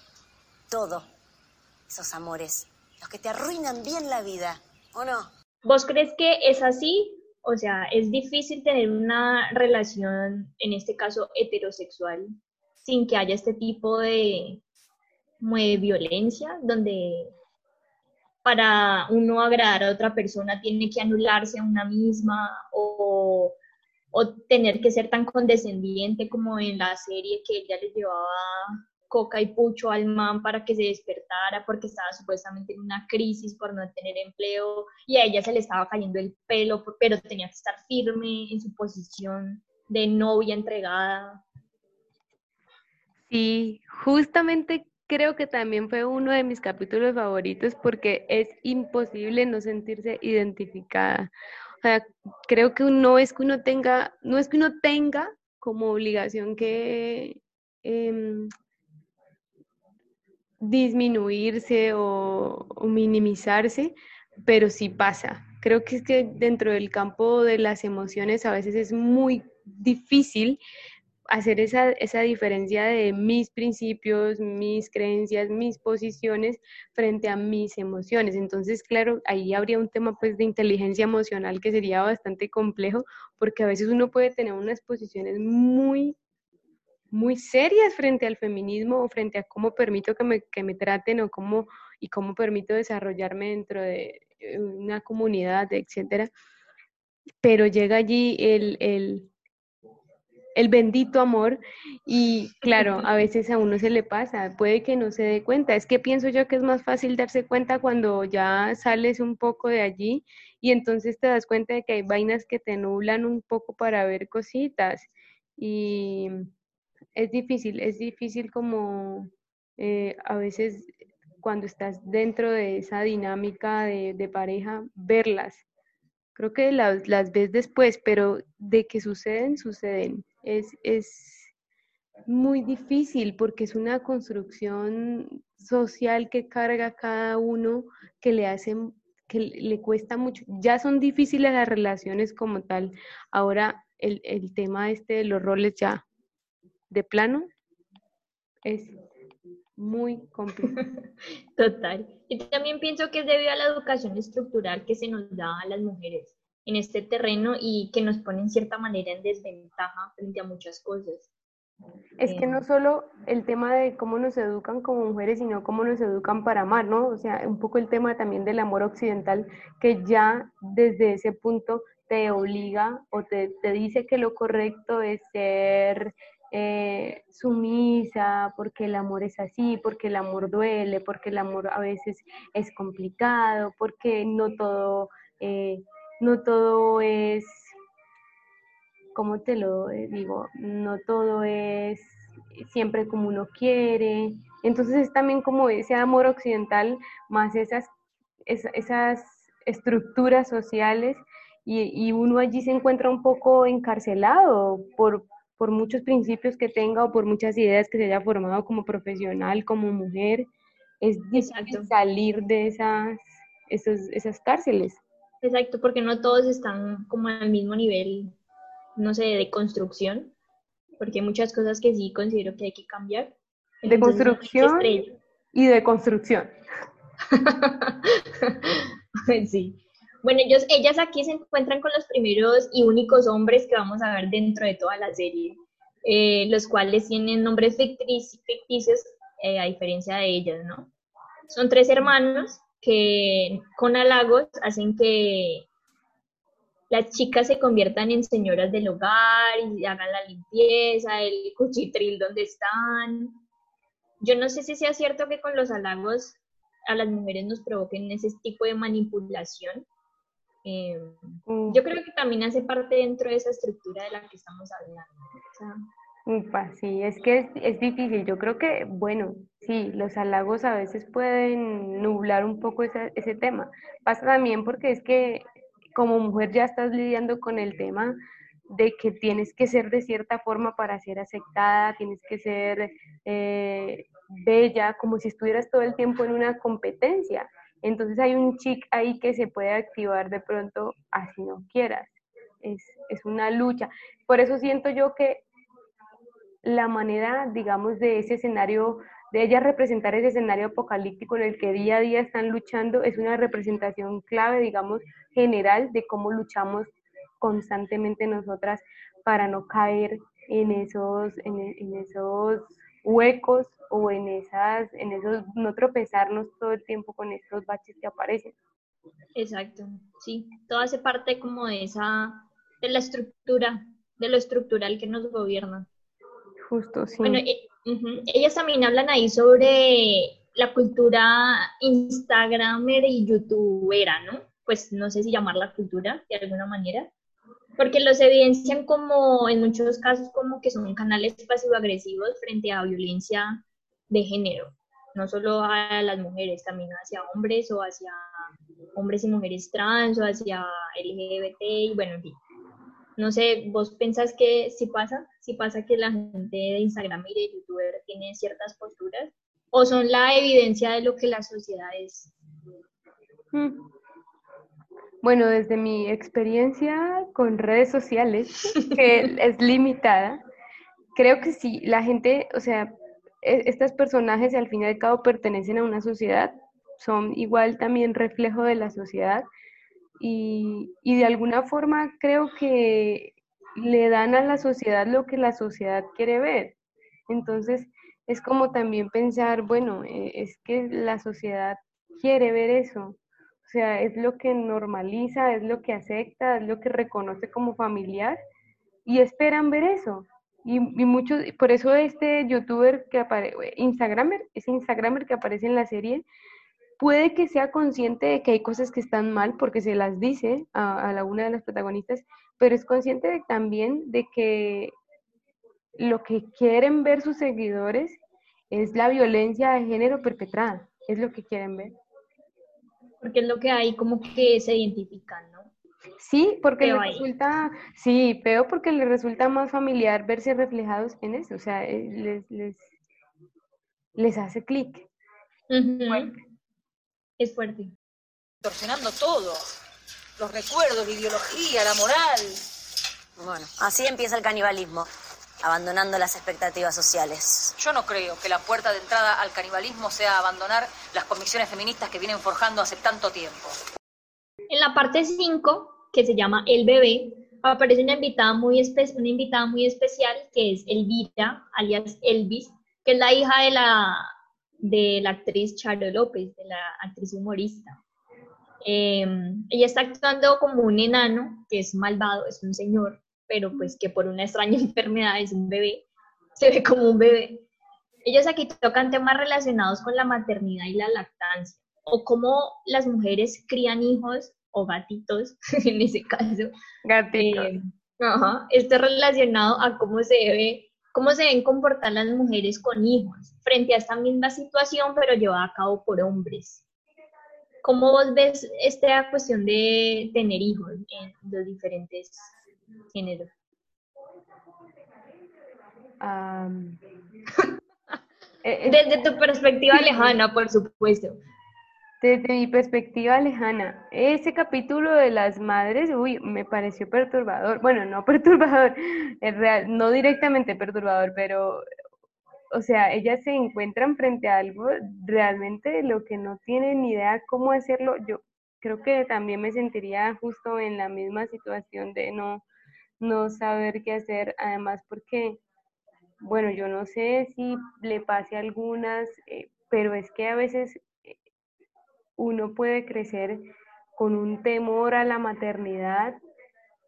S3: Todo. Esos amores. Los que te arruinan bien la vida. ¿O no?
S1: ¿Vos crees que es así? O sea, es difícil tener una relación, en este caso heterosexual, sin que haya este tipo de, de violencia, donde para uno agradar a otra persona tiene que anularse a una misma o, o tener que ser tan condescendiente como en la serie que ella les llevaba coca y pucho al man para que se despertara porque estaba supuestamente en una crisis por no tener empleo y a ella se le estaba cayendo el pelo, pero tenía que estar firme en su posición de novia entregada.
S2: Sí, justamente creo que también fue uno de mis capítulos favoritos porque es imposible no sentirse identificada. O sea, creo que no es que uno tenga, no es que uno tenga como obligación que em, disminuirse o, minimizarse, pero sí pasa. Creo que es que dentro del campo de las emociones a veces es muy difícil hacer esa, esa diferencia de mis principios, mis creencias, mis posiciones frente a mis emociones. Entonces, claro, ahí habría un tema pues de inteligencia emocional que sería bastante complejo porque a veces uno puede tener unas posiciones muy muy serias frente al feminismo o frente a cómo permito que me, que me traten o cómo y cómo permito desarrollarme dentro de una comunidad, etcétera. Pero llega allí el, el, el bendito amor y claro, a veces a uno se le pasa, puede que no se dé cuenta. Es que pienso yo que es más fácil darse cuenta cuando ya sales un poco de allí y entonces te das cuenta de que hay vainas que te nublan un poco para ver cositas y es difícil, es difícil como eh, a veces cuando estás dentro de esa dinámica de, pareja, verlas. Creo que las, las ves después, pero de que suceden, suceden es, es muy difícil porque es una construcción social que carga cada uno, que le hacen que le cuesta mucho. Ya son difíciles las relaciones como tal. Ahora el, el tema este de los roles ya de plano es muy complicado.
S1: Total. Y también pienso que es debido a la educación estructural que se nos da a las mujeres en este terreno y que nos pone en cierta manera en desventaja frente a muchas cosas.
S2: Es que no solo el tema de cómo nos educan como mujeres, sino cómo nos educan para amar, ¿no? O sea, un poco el tema también del amor occidental, que ya desde ese punto te obliga o te, te dice que lo correcto es ser eh, sumisa, porque el amor es así, porque el amor duele, porque el amor a veces es complicado, porque no todo... Eh, no todo es, ¿cómo te lo digo? No todo es siempre como uno quiere. Entonces es también como ese amor occidental más esas, esas estructuras sociales y, uno allí se encuentra un poco encarcelado por, por muchos principios que tenga o por muchas ideas que se haya formado como profesional, como mujer. Es difícil salir de esas, esas cárceles.
S1: Exacto, porque no todos están como al mismo nivel, no sé, de construcción, porque hay muchas cosas que sí considero que hay que cambiar.
S2: de construcción y de construcción.
S1: sí. Bueno, ellos, ellas aquí se encuentran con los primeros y únicos hombres que vamos a ver dentro de toda la serie, eh, los cuales tienen nombres ficticios eh, a diferencia de ellas, ¿no? Son tres hermanos que con halagos hacen que las chicas se conviertan en señoras del hogar y hagan la limpieza, el cuchitril donde están. Yo no sé si sea cierto que con los halagos a las mujeres nos provoquen ese tipo de manipulación. Eh, yo creo que también hace parte dentro de esa estructura de la que estamos hablando.
S2: Sí, es que es, es, difícil. Yo creo que, bueno, sí, los halagos a veces pueden nublar un poco ese, ese tema. Pasa también porque es que como mujer ya estás lidiando con el tema de que tienes que ser de cierta forma para ser aceptada, tienes que ser eh, bella, como si estuvieras todo el tiempo en una competencia. Entonces hay un chic ahí que se puede activar de pronto así no quieras. Es, es una lucha. Por eso siento yo que la manera, digamos, de ese escenario, de ella representar ese escenario apocalíptico en el que día a día están luchando, es una representación clave, digamos, general de cómo luchamos constantemente nosotras para no caer en esos, en, esos huecos o en esas, en esos, no tropezarnos todo el tiempo con estos baches que aparecen.
S1: Exacto, sí, todo hace parte como de esa, de la estructura, de lo estructural que nos gobierna.
S2: Justo, sí.
S1: Bueno, Ujú. Ellas también hablan ahí sobre la cultura Instagramer y YouTubera, ¿no? Pues no sé si llamarla cultura de alguna manera, porque los evidencian como, en muchos casos, como que son canales pasivo-agresivos frente a violencia de género, no solo a las mujeres, también hacia hombres o hacia hombres y mujeres trans o hacia LGBT y bueno, en fin. No sé, ¿vos pensás que sí pasa? ¿Sí pasa que la gente de Instagram y de YouTuber tiene ciertas posturas? ¿O son la evidencia de lo que la sociedad es?
S2: Mm. Bueno, desde mi experiencia con redes sociales, que es limitada, creo que sí, la gente, o sea, e- estos personajes al fin y al cabo pertenecen a una sociedad, son igual también reflejo de la sociedad y, y de alguna forma creo que le dan a la sociedad lo que la sociedad quiere ver. Entonces, es como también pensar, bueno, eh, es que la sociedad quiere ver eso. Sea, es lo que normaliza, es lo que acepta, es lo que reconoce como familiar y esperan ver eso. Y, y muchos, por eso este youtuber que aparece, Instagramer, ese Instagramer que aparece en la serie, puede que sea consciente de que hay cosas que están mal porque se las dice a, a la una de las protagonistas, pero es consciente de- también de que lo que quieren ver sus seguidores es la violencia de género perpetrada, es lo que quieren ver.
S1: Porque es lo que hay como que se identifican, ¿no?
S2: Sí, porque
S1: ahí.
S2: resulta, sí, peor porque les resulta más familiar verse reflejados en eso, o sea, eh, les, les, les hace clic.
S1: Ujú. Es fuerte.
S4: Distorsionando todo. Los recuerdos, la ideología, la moral.
S3: Bueno, así empieza el canibalismo, abandonando las expectativas sociales.
S5: Yo no creo que la puerta de entrada al canibalismo sea abandonar las convicciones feministas que vienen forjando hace tanto tiempo.
S1: En la parte 5, que se llama El Bebé, aparece una invitada muy, una invitada muy especial que es Elvira, alias Elvis, que es la hija de la, de la actriz Charo López, de la actriz humorista. Eh, ella está actuando como un enano, que es malvado, es un señor, pero pues que por una extraña enfermedad es un bebé, se ve como un bebé. Ellos aquí tocan temas relacionados con la maternidad y la lactancia, o cómo las mujeres crían hijos o gatitos, en ese caso.
S2: Gatitos.
S1: Eh, ajá, esto es relacionado a cómo se debe, cómo se deben comportar las mujeres con hijos frente a esta misma situación, pero llevada a cabo por hombres. ¿Cómo vos ves esta cuestión de tener hijos en los diferentes géneros?
S2: Am, eh,
S1: Desde tu perspectiva lejana, por supuesto.
S2: Desde mi perspectiva lejana, ese capítulo de las madres, uy, me pareció perturbador. Bueno, no perturbador, es real, no directamente perturbador, pero, o sea, ellas se encuentran frente a algo realmente de lo que no tienen ni idea cómo hacerlo. Yo creo que también me sentiría justo en la misma situación de no, no saber qué hacer, además porque, bueno, yo no sé si le pase a algunas, eh, pero es que a veces eh, uno puede crecer con un temor a la maternidad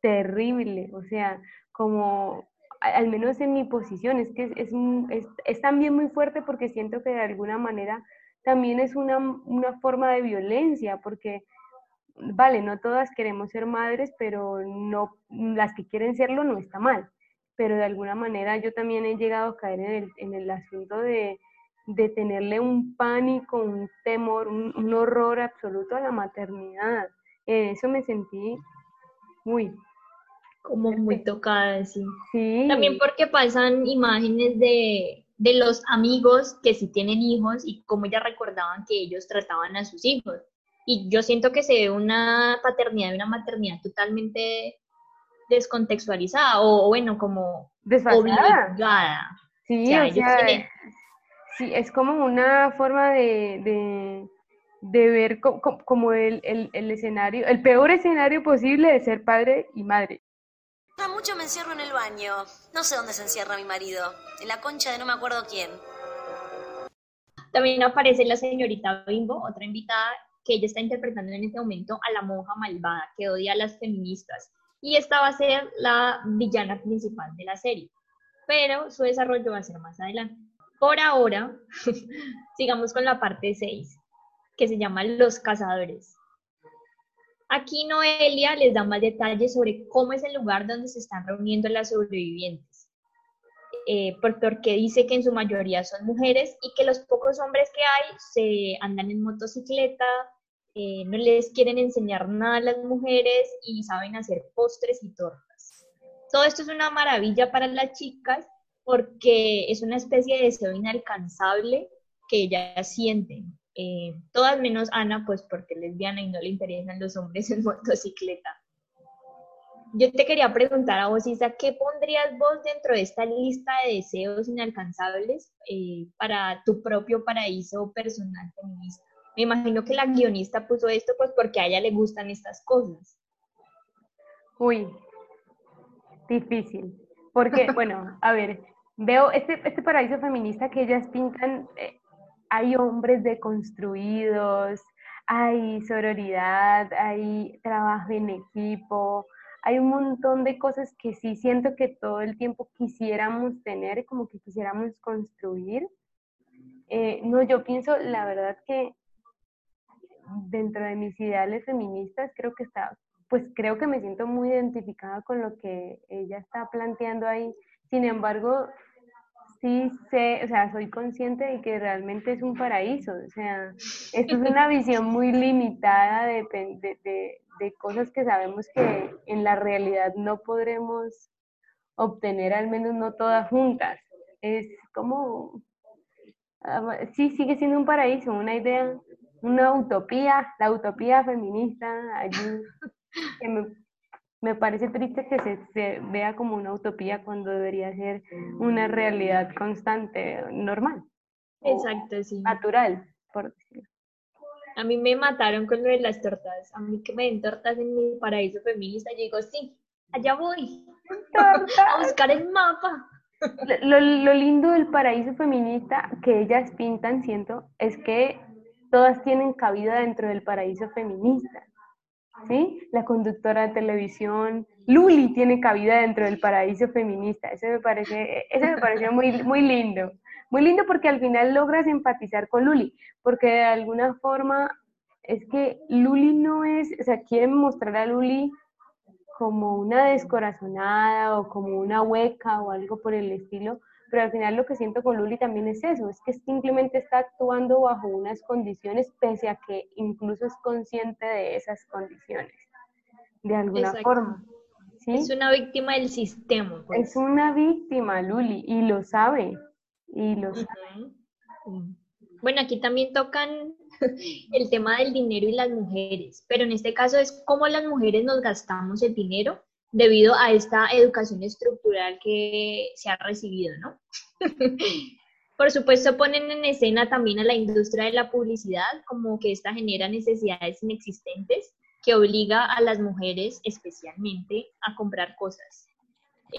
S2: terrible, o sea, como al menos en mi posición, es que es, es, es- es también muy fuerte porque siento que de alguna manera también es una, una forma de violencia, porque, vale, no todas queremos ser madres, pero no, las que quieren serlo no está mal, pero de alguna manera yo también he llegado a caer en el, en el asunto de, de tenerle un pánico, un temor, un, un horror absoluto a la maternidad. En eso me sentí muy,
S1: Como muy tocada, sí.
S2: sí,
S1: También porque pasan imágenes de, de los amigos que sí tienen hijos y cómo ellas recordaban que ellos trataban a sus hijos. Y yo siento que se ve una paternidad y una maternidad totalmente descontextualizada o, bueno, como
S2: desfasada.
S1: obligada.
S2: Sí,
S1: O sea,
S2: o
S1: ellos
S2: sea,
S1: tienen-
S2: sí, es como una forma de, de, de ver co- co- como el, el, el escenario, el peor escenario posible de ser padre y madre.
S3: A mucho me encierro en el baño. No sé dónde se encierra mi marido. En la concha de no me acuerdo quién.
S1: También aparece la señorita Bimbo, otra invitada que ella está interpretando en este momento a la monja malvada que odia a las feministas. Y esta va a ser la villana principal de la serie. Pero su desarrollo va a ser más adelante. Por ahora, sigamos con la parte 6, que se llama Los Cazadores. Aquí Noelia les da más detalles sobre cómo es el lugar donde se están reuniendo las sobrevivientes. Eh, porque dice que en su mayoría son mujeres y que los pocos hombres que hay se andan en motocicleta, eh, no les quieren enseñar nada a las mujeres y saben hacer postres y tortas. Todo esto es una maravilla para las chicas porque es una especie de deseo inalcanzable que ellas sienten. Eh, todas menos Ana, pues porque es lesbiana y no le interesan los hombres en motocicleta. Yo te quería preguntar a vos, Isa, ¿qué pondrías vos dentro de esta lista de deseos inalcanzables eh, para tu propio paraíso personal feminista? Me imagino que la guionista puso esto pues porque a ella le gustan estas cosas.
S2: Uy, difícil. Porque, bueno, a ver, veo este, este paraíso feminista que ellas pintan, eh, hay hombres deconstruidos, hay sororidad, hay trabajo en equipo, hay un montón de cosas que sí siento que todo el tiempo quisiéramos tener, como que quisiéramos construir. Eh, no, yo pienso, la verdad que dentro de mis ideales feministas, creo que está, pues creo que me siento muy identificada con lo que ella está planteando ahí. Sin embargo, sí sé, o sea, soy consciente de que realmente es un paraíso. O sea, esto es una visión muy limitada de, de, de cosas que sabemos que en la realidad no podremos obtener, al menos no todas juntas. Es como, ah, sí, sigue siendo un paraíso, una idea una utopía, la utopía feminista, allí, que me, me parece triste que se, se, vea como una utopía cuando debería ser una realidad constante, normal.
S1: Exacto, sí.
S2: Natural, por decirlo.
S1: A mí me mataron con lo de las tortas. A mí que me den tortas en mi paraíso feminista, yo digo, sí, allá voy. A buscar el mapa.
S2: Lo, lo, lindo del paraíso feminista que ellas pintan, siento, es que todas tienen cabida dentro del paraíso feminista. ¿Sí? La conductora de televisión, Luli tiene cabida dentro del paraíso feminista. Eso me parece, eso me pareció muy, muy lindo. Muy lindo porque al final logras empatizar con Luli, porque de alguna forma es que Luli no es, o sea, quieren mostrar a Luli como una descorazonada o como una hueca o algo por el estilo, pero al final lo que siento con Luli también es eso, es que simplemente está actuando bajo unas condiciones pese a que incluso es consciente de esas condiciones, de alguna forma. ¿sí?
S1: Es una víctima del sistema.
S2: Pues. Es una víctima, Luli, y lo sabe, y lo sabe.
S1: Bueno, aquí también tocan el tema del dinero y las mujeres, pero en este caso es cómo las mujeres nos gastamos el dinero debido a esta educación estructural que se ha recibido, ¿no? Por supuesto, ponen en escena también a la industria de la publicidad, como que esta genera necesidades inexistentes que obliga a las mujeres especialmente a comprar cosas.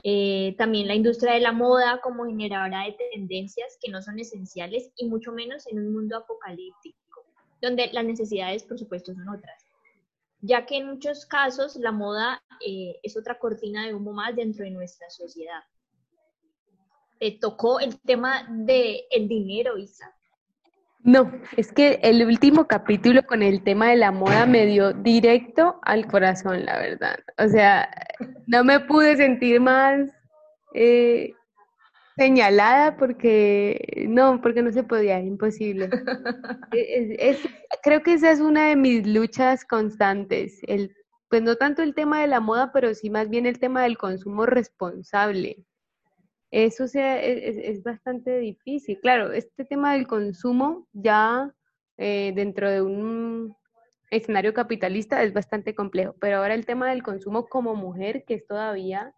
S1: Eh, también la industria de la moda como generadora de tendencias que no son esenciales y mucho menos en un mundo apocalíptico, donde las necesidades, por supuesto, son otras ya que en muchos casos la moda eh, es otra cortina de humo más dentro de nuestra sociedad. Eh, tocó el tema del el dinero, Isa.
S2: No, es que el último capítulo con el tema de la moda me dio directo al corazón, la verdad. O sea, no me pude sentir más eh, señalada porque no, porque no se podía, imposible. es, creo que esa es una de mis luchas constantes, el, pues no tanto el tema de la moda, pero sí más bien el tema del consumo responsable. Eso sea, es, es bastante difícil. Claro, este tema del consumo ya eh, dentro de un escenario capitalista es bastante complejo, pero ahora el tema del consumo como mujer, que es todavía,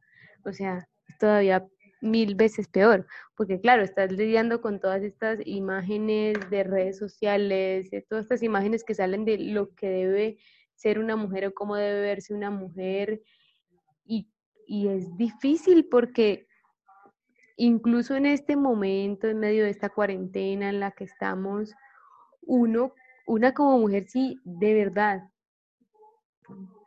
S2: o sea, es todavía mil veces peor, porque claro, estás lidiando con todas estas imágenes de redes sociales, todas estas imágenes que salen de lo que debe ser una mujer o cómo debe verse una mujer, y, y es difícil porque incluso en este momento, en medio de esta cuarentena en la que estamos, uno, una como mujer sí, de verdad,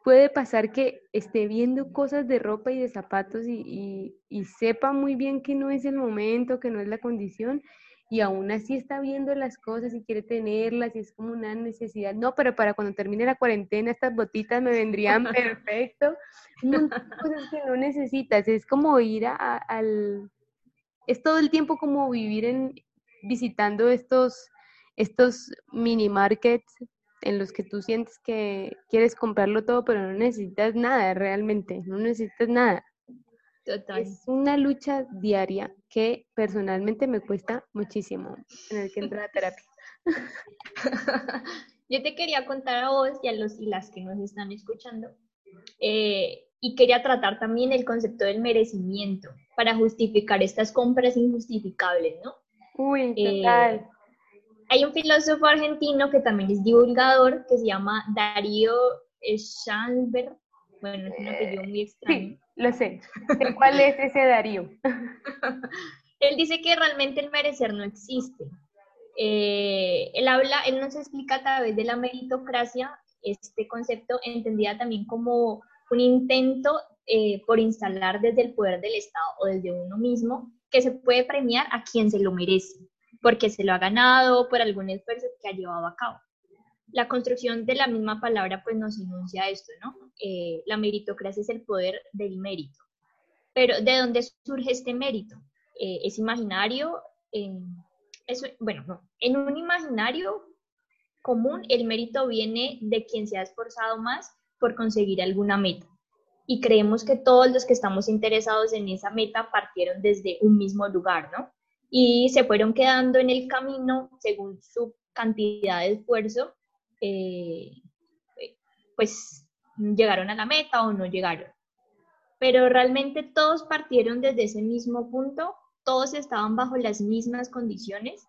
S2: puede pasar que esté viendo cosas de ropa y de zapatos y, sepa muy bien que no es el momento, que no es la condición, y aún así está viendo las cosas y quiere tenerlas y es como una necesidad. No, pero para cuando termine la cuarentena estas botitas me vendrían perfecto. De cosas que no necesitas. Es como ir a- a- al... Es todo el tiempo como vivir en visitando estos, estos mini markets en los que tú sientes que quieres comprarlo todo, pero no necesitas nada realmente, no necesitas nada.
S1: Total.
S2: Es una lucha diaria que personalmente me cuesta muchísimo tener que entrar a terapia.
S1: Yo te quería contar a vos y a los y las que nos están escuchando, eh, y quería tratar también el concepto del merecimiento para justificar estas compras injustificables, ¿no?
S2: Uy,
S1: Eh,
S2: total.
S1: Hay un filósofo argentino que también es divulgador, que se llama Darío Schanberg. Bueno, es un apellido muy extraño.
S2: Sí, lo sé. Sé ¿Cuál es ese Darío?
S1: Él dice que realmente el merecer no existe. Eh, él habla, él nos explica a través de la meritocracia este concepto entendida también como un intento eh, por instalar desde el poder del Estado o desde uno mismo que se puede premiar a quien se lo merece, porque se lo ha ganado por algún esfuerzo que ha llevado a cabo. La construcción de la misma palabra pues nos enuncia esto, ¿no? Eh, la meritocracia es el poder del mérito. Pero ¿de dónde surge este mérito? Eh, ¿Es imaginario? Es- bueno, no. En un imaginario común, el mérito viene de quien se ha esforzado más por conseguir alguna meta. Y creemos que todos los que estamos interesados en esa meta partieron desde un mismo lugar, ¿no? Y se fueron quedando en el camino según su cantidad de esfuerzo, eh, pues llegaron a la meta o no llegaron. Pero realmente todos partieron desde ese mismo punto, todos estaban bajo las mismas condiciones.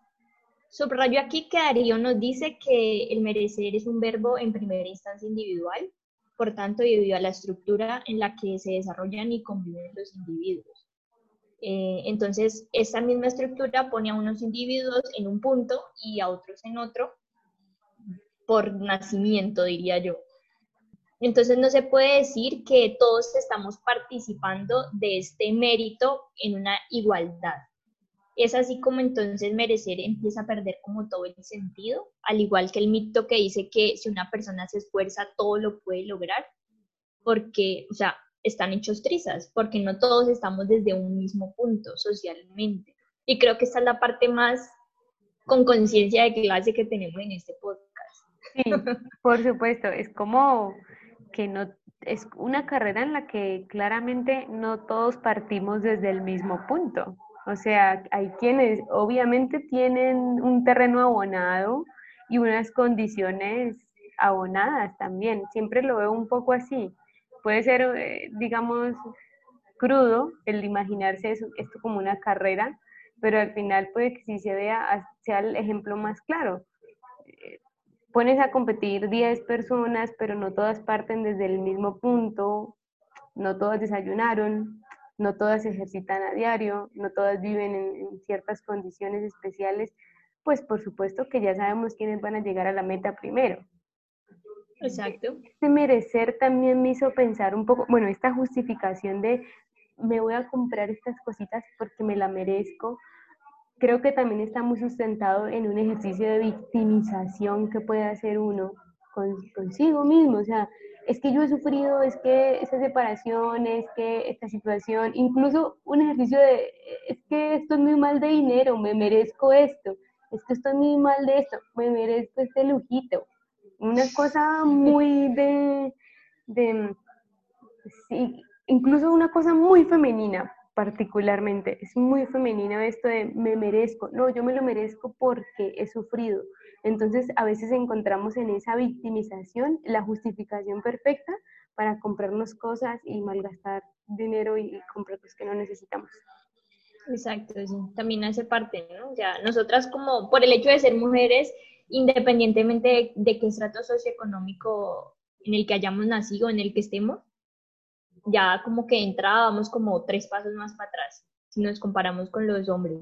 S1: Subrayo aquí que Darío nos dice que el merecer es un verbo en primera instancia individual, por tanto, debido a la estructura en la que se desarrollan y conviven los individuos. Eh, entonces, esta misma estructura pone a unos individuos en un punto y a otros en otro, por nacimiento, diría yo. Entonces no se puede decir que todos estamos participando de este mérito en una igualdad. Es así como entonces merecer empieza a perder como todo el sentido, al igual que el mito que dice que si una persona se esfuerza, todo lo puede lograr, porque, o sea, están hechos trizas, porque no todos estamos desde un mismo punto socialmente. Y creo que esta es la parte más con conciencia de clase que tenemos en este podcast.
S2: Sí, por supuesto, es como que no es una carrera en la que claramente no todos partimos desde el mismo punto. O sea, hay quienes obviamente tienen un terreno abonado y unas condiciones abonadas también. Siempre lo veo un poco así. Puede ser, eh, digamos, crudo el imaginarse eso- esto como una carrera, pero al final puede que sí se vea, sea el ejemplo más claro pones a competir 10 personas, pero no todas parten desde el mismo punto, no todas desayunaron, no todas ejercitan a diario, no todas viven en, en ciertas condiciones especiales, pues por supuesto que ya sabemos quiénes van a llegar a la meta primero.
S1: Exacto.
S2: Este merecer también me hizo pensar un poco, bueno, esta justificación de me voy a comprar estas cositas porque me la merezco, creo que también está muy sustentado en un ejercicio de victimización que puede hacer uno con, consigo mismo. O sea, es que yo he sufrido, es que esa separación, es que esta situación, incluso un ejercicio de, es que estoy muy mal de dinero, me merezco esto, es que estoy muy mal de esto, me merezco este lujito. Una cosa muy de, de incluso una cosa muy femenina, particularmente. Es muy femenino esto de me merezco. No, yo me lo merezco porque he sufrido. Entonces, a veces encontramos en esa victimización la justificación perfecta para comprarnos cosas y malgastar dinero y comprar cosas que no necesitamos.
S1: Exacto, sí. También hace parte, ¿no? Sea, nosotras como, por el hecho de ser mujeres, independientemente de, de qué estrato socioeconómico en el que hayamos nacido, en el que estemos, ya como que entrábamos como tres pasos más para atrás, si nos comparamos con los hombres.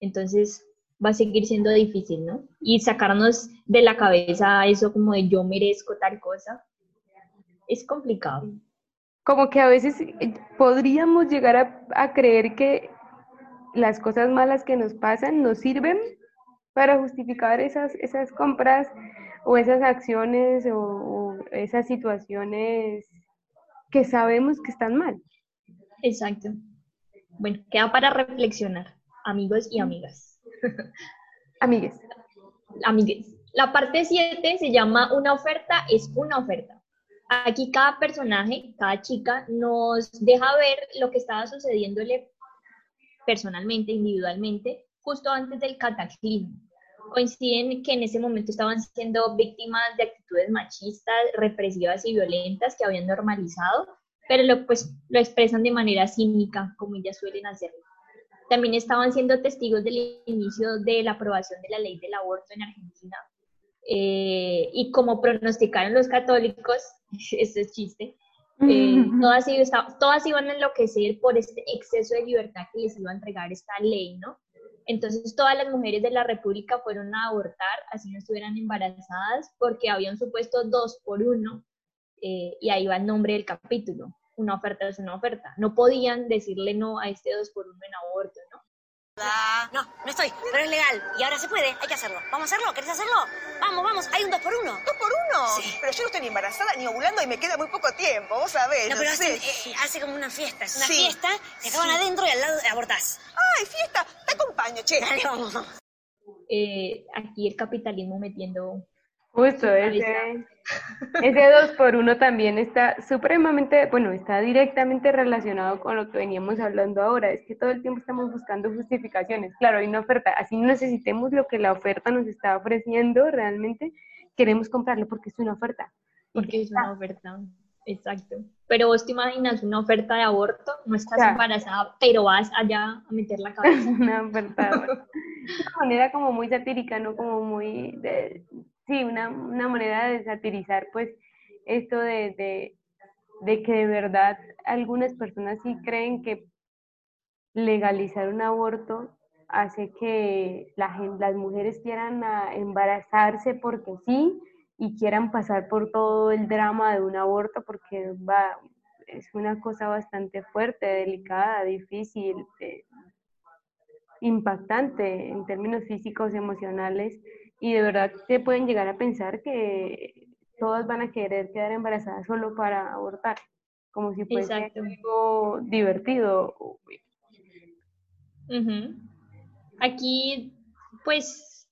S1: Entonces va a seguir siendo difícil, ¿no? Y sacarnos de la cabeza eso como de yo merezco tal cosa, es complicado.
S2: Como que a veces eh, podríamos llegar a, a creer que las cosas malas que nos pasan nos sirven para justificar esas, esas compras o esas acciones o, o esas situaciones que sabemos que están mal.
S1: Exacto. Bueno, queda para reflexionar, amigos y amigas.
S2: Amigues.
S1: Amigues. La parte 7 se llama Una oferta es una oferta. Aquí cada personaje, cada chica, nos deja ver lo que estaba sucediéndole personalmente, individualmente, justo antes del cataclismo. Coinciden que en ese momento estaban siendo víctimas de actitudes machistas, represivas y violentas que habían normalizado, pero lo, pues, lo expresan de manera cínica, como ellas suelen hacerlo. También estaban siendo testigos del inicio de la aprobación de la ley del aborto en Argentina. Eh, y como pronosticaron los católicos, eso es chiste, eh, todas, todas iban a enloquecer por este exceso de libertad que les iba a entregar esta ley, ¿no? Entonces todas las mujeres de la República fueron a abortar, así no estuvieran embarazadas, porque había un supuesto dos por uno, eh, y ahí va el nombre del capítulo, una oferta es una oferta. No podían decirle no a este dos por uno en aborto, ¿no?
S3: No, estoy, pero es legal. Y ahora se puede, hay que hacerlo. ¿Vamos a hacerlo? ¿Querés hacerlo? Vamos, vamos, hay un dos por uno.
S8: ¿Dos por uno?
S3: Sí.
S8: Pero yo no estoy ni embarazada ni ovulando y me queda muy poco tiempo, vos sabés.
S3: No, pero
S8: sé.
S3: hacen, eh, hace como una fiesta. Es una
S8: Sí.
S3: fiesta, te acaban
S8: Sí.
S3: adentro y al lado abortás.
S8: ¡Ay, fiesta! Te acompaño, che.
S3: Dale, vamos, vamos.
S1: Eh, aquí el capitalismo metiendo
S2: Justo, ese, ese dos por uno también está supremamente, bueno, está directamente relacionado con lo que veníamos hablando ahora. Es que todo el tiempo estamos buscando justificaciones. Claro, hay una oferta. Así no necesitemos lo que la oferta nos está ofreciendo realmente, queremos comprarlo porque es una oferta.
S1: porque es una oferta. Exacto. Pero vos te imaginas una oferta de aborto, no estás embarazada, pero vas allá a meter la cabeza.
S2: una oferta. de. Una manera como muy satírica, ¿no? Como muy, de- sí, una, una manera de satirizar, pues, esto de, de, que de verdad algunas personas sí creen que legalizar un aborto hace que la gen- las mujeres quieran embarazarse porque sí y quieran pasar por todo el drama de un aborto porque va, es una cosa bastante fuerte, delicada, difícil, eh, impactante en términos físicos, emocionales, y de verdad se pueden llegar a pensar que todas van a querer quedar embarazadas solo para abortar, como si fuese
S1: Exacto.
S2: algo divertido.
S1: Aquí, pues,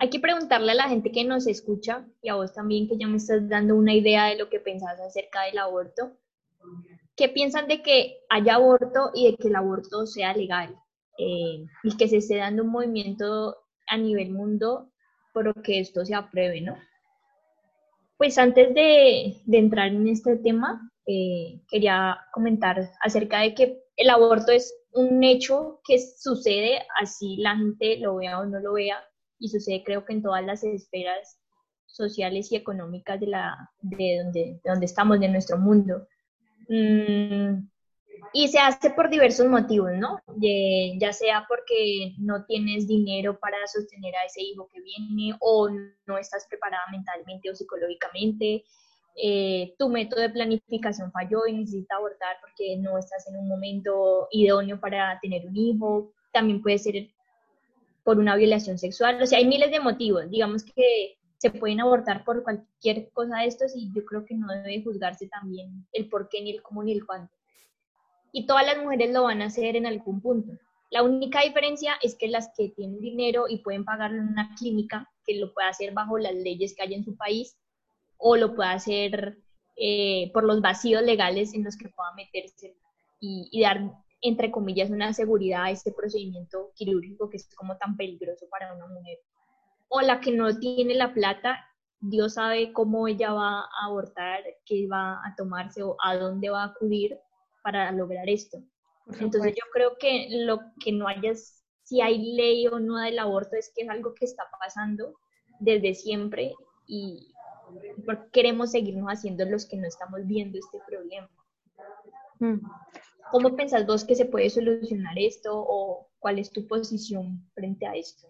S1: hay que preguntarle a la gente que nos escucha y a vos también, que ya me estás dando una idea de lo que pensás acerca del aborto. ¿Qué piensan de que haya aborto y de que el aborto sea legal? Eh, y que se esté dando un movimiento a nivel mundo por que esto se apruebe, ¿no? Pues antes de, de entrar en este tema, eh, quería comentar acerca de que el aborto es un hecho que sucede así la gente lo vea o no lo vea y sucede creo que en todas las esferas sociales y económicas de, la, de, donde, de donde estamos, de nuestro mundo. Mm, y se hace por diversos motivos, ¿no? De- ya sea porque no tienes dinero para sostener a ese hijo que viene o no estás preparada mentalmente o psicológicamente, eh, tu método de planificación falló y necesitas abortar porque no estás en un momento idóneo para tener un hijo, también puede ser por una violación sexual, o sea, hay miles de motivos, digamos que se pueden abortar por cualquier cosa de estos y yo creo que no debe juzgarse también el por qué, ni el cómo, ni el cuándo. Y todas las mujeres lo van a hacer en algún punto. La única diferencia es que las que tienen dinero y pueden pagarlo en una clínica, que lo puede hacer bajo las leyes que hay en su país, o lo puede hacer eh, por los vacíos legales en los que pueda meterse y, y dar, entre comillas, una seguridad a este procedimiento quirúrgico que es como tan peligroso para una mujer. O la que no tiene la plata, Dios sabe cómo ella va a abortar, qué va a tomarse o a dónde va a acudir para lograr esto. Entonces yo creo que lo que no haya, si hay ley o no del aborto, es que es algo que está pasando desde siempre y queremos seguirnos haciendo los que no estamos viendo este problema.
S2: Mm.
S1: ¿Cómo pensás vos que se puede solucionar esto o cuál es tu posición frente a esto?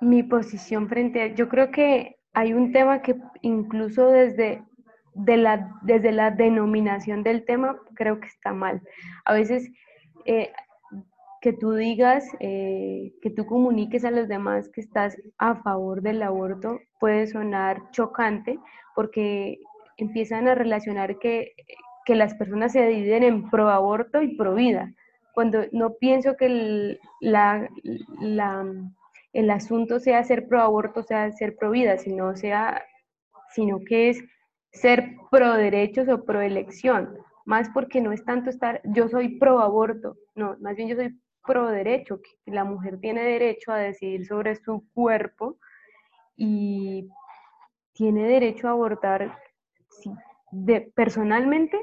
S2: Mi posición frente a, yo creo que hay un tema que incluso desde, de la, desde la denominación del tema creo que está mal. A veces eh, que tú digas, eh, que tú comuniques a los demás que estás a favor del aborto puede sonar chocante porque empiezan a relacionar que, que las personas se dividen en pro aborto y pro vida, cuando no pienso que el, la, la, el asunto sea ser pro aborto, sea ser pro vida, sino, sea, sino que es ser pro derechos o pro elección, más porque no es tanto estar, yo soy pro aborto, no, más bien yo soy pro derecho, la mujer tiene derecho a decidir sobre su cuerpo y tiene derecho a abortar. Sí, de, personalmente,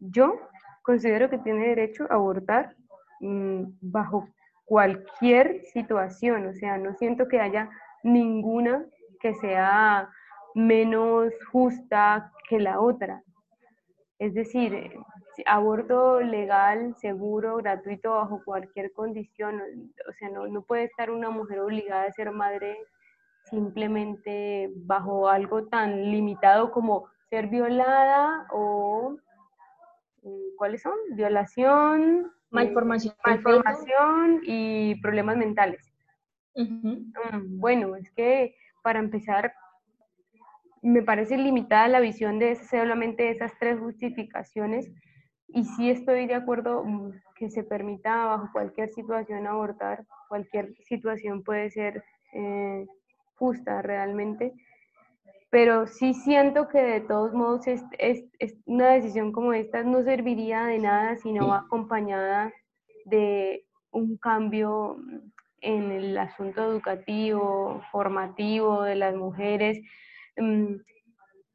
S2: yo considero que tiene derecho a abortar mmm, bajo cualquier situación, o sea, no siento que haya ninguna que sea menos justa que la otra. Es decir, aborto legal, seguro, gratuito, bajo cualquier condición. O sea, no, no puede estar una mujer obligada a ser madre simplemente bajo algo tan limitado como ser violada o mm, ¿cuáles son? Violación,
S1: malformación,
S2: eh, malformación y problemas mentales. Uh -huh. Bueno, es que para empezar me parece limitada la visión de solamente esas tres justificaciones. Y sí estoy de acuerdo que se permita bajo cualquier situación abortar, cualquier situación puede ser eh, justa realmente, pero sí siento que de todos modos es, es, es, una decisión como esta no serviría de nada si no va acompañada de un cambio en el asunto educativo, formativo de las mujeres,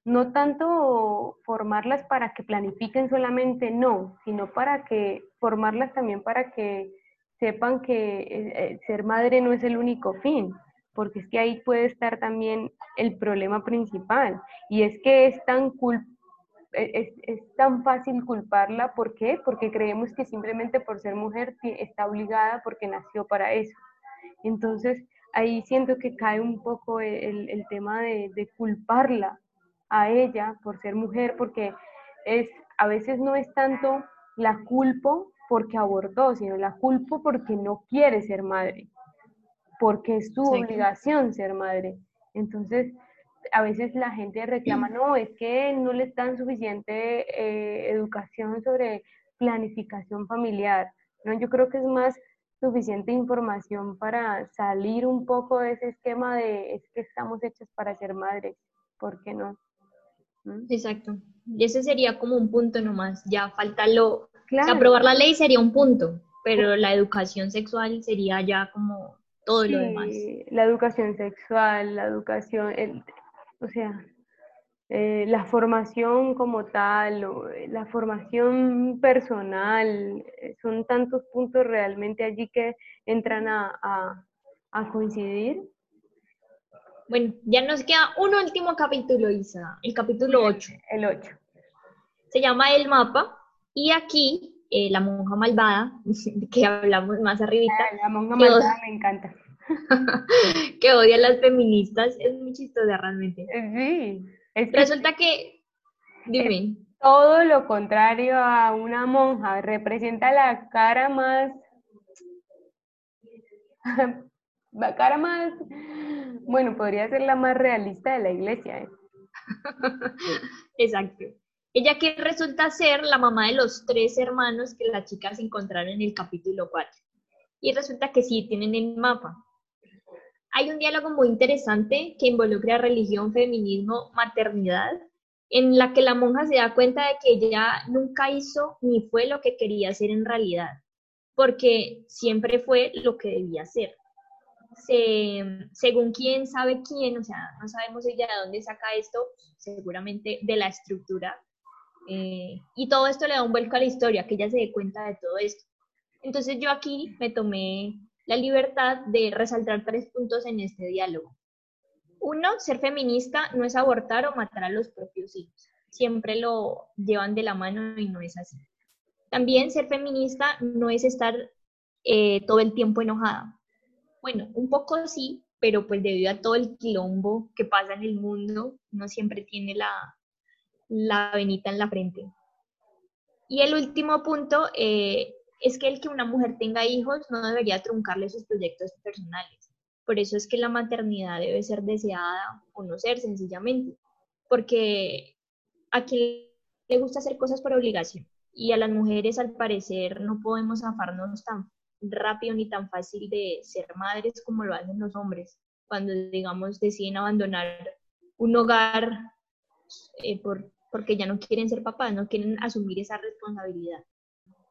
S2: no tanto formarlas para que planifiquen solamente, no, sino para que formarlas también para que sepan que eh, ser madre no es el único fin, porque es que ahí puede estar también el problema principal, y es que es tan cul es, es, tan fácil culparla, ¿por qué? Porque creemos que simplemente por ser mujer está obligada porque nació para eso. Entonces, ahí siento que cae un poco el, el tema de, de, culparla a ella por ser mujer, porque es, a veces no es tanto la culpo porque abortó, sino la culpo porque no quiere ser madre, porque es su sí. obligación ser madre. Entonces, a veces la gente reclama, no, es que no les dan suficiente eh, educación sobre planificación familiar. No, yo creo que es más suficiente información para salir un poco de ese esquema de es que estamos hechos para ser madres, ¿por qué no?
S1: ¿Mm? Exacto. Y ese sería como un punto nomás, ya falta lo... Claro. O sea, aprobar la ley sería un punto, pero la educación sexual sería ya como todo
S2: sí,
S1: lo demás.
S2: La educación sexual, la educación, el, o sea, eh, la formación como tal, o, eh, la formación personal, eh, son tantos puntos realmente allí que entran a, a, a, coincidir.
S1: Bueno, ya nos queda un último capítulo, Isa, el capítulo 8.
S2: El 8.
S1: Se llama El Mapa, y aquí eh, la monja malvada, que hablamos más arribita.
S2: Ah, la monja malvada me encanta.
S1: que odia a las feministas, es muy chistosa realmente.
S2: Sí.
S1: Es que Resulta que, dime.
S2: Todo lo contrario a una monja, representa la cara más, la cara más, bueno, podría ser la más realista de la iglesia. ¿eh?
S1: Exacto. Ella que resulta ser la mamá de los tres hermanos que las chicas encontraron en el capítulo 4. Y resulta que sí, tienen el mapa. Hay un diálogo muy interesante que involucra religión, feminismo, maternidad, en la que la monja se da cuenta de que ella nunca hizo ni fue lo que quería hacer en realidad, porque siempre fue lo que debía ser. Se, según quién sabe quién, o sea, no sabemos ella de dónde saca esto, seguramente de la estructura, eh, y todo esto le da un vuelco a la historia, que ella se dé cuenta de todo esto. Entonces yo aquí me tomé la libertad de resaltar tres puntos en este diálogo. Uno, ser feminista no es abortar o matar a los propios hijos. Siempre lo llevan de la mano y no es así. También ser feminista no es estar eh, todo el tiempo enojada. Bueno, un poco sí, pero pues debido a todo el quilombo que pasa en el mundo, no siempre tiene la, la venita en la frente. Y el último punto, eh, es que el que una mujer tenga hijos no debería truncarle sus proyectos personales. Por eso es que la maternidad debe ser deseada o no ser sencillamente, porque a quien le gusta hacer cosas por obligación y a las mujeres al parecer no podemos zafarnos tan rápido ni tan fácil de ser madres como lo hacen los hombres cuando digamos deciden abandonar un hogar eh, por, porque ya no quieren ser papás, no quieren asumir esa responsabilidad.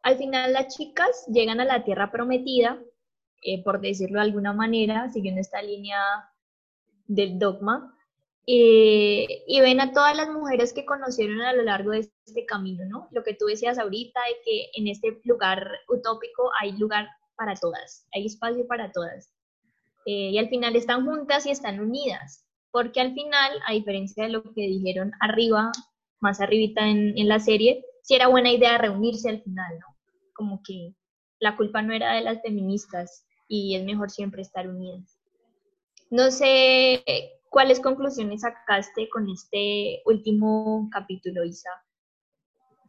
S1: Al final las chicas llegan a la tierra prometida, eh, por decirlo de alguna manera, siguiendo esta línea del dogma, eh, y ven a todas las mujeres que conocieron a lo largo de este camino, ¿no? Lo que tú decías ahorita, de que en este lugar utópico hay lugar para todas, hay espacio para todas. Eh, y al final están juntas y están unidas, porque al final, a diferencia de lo que dijeron arriba, más arribita en, la serie, sí era buena idea reunirse al final, ¿no? Como que la culpa no era de las feministas y es mejor siempre estar unidas. No sé cuáles conclusiones sacaste con este último capítulo, Isa.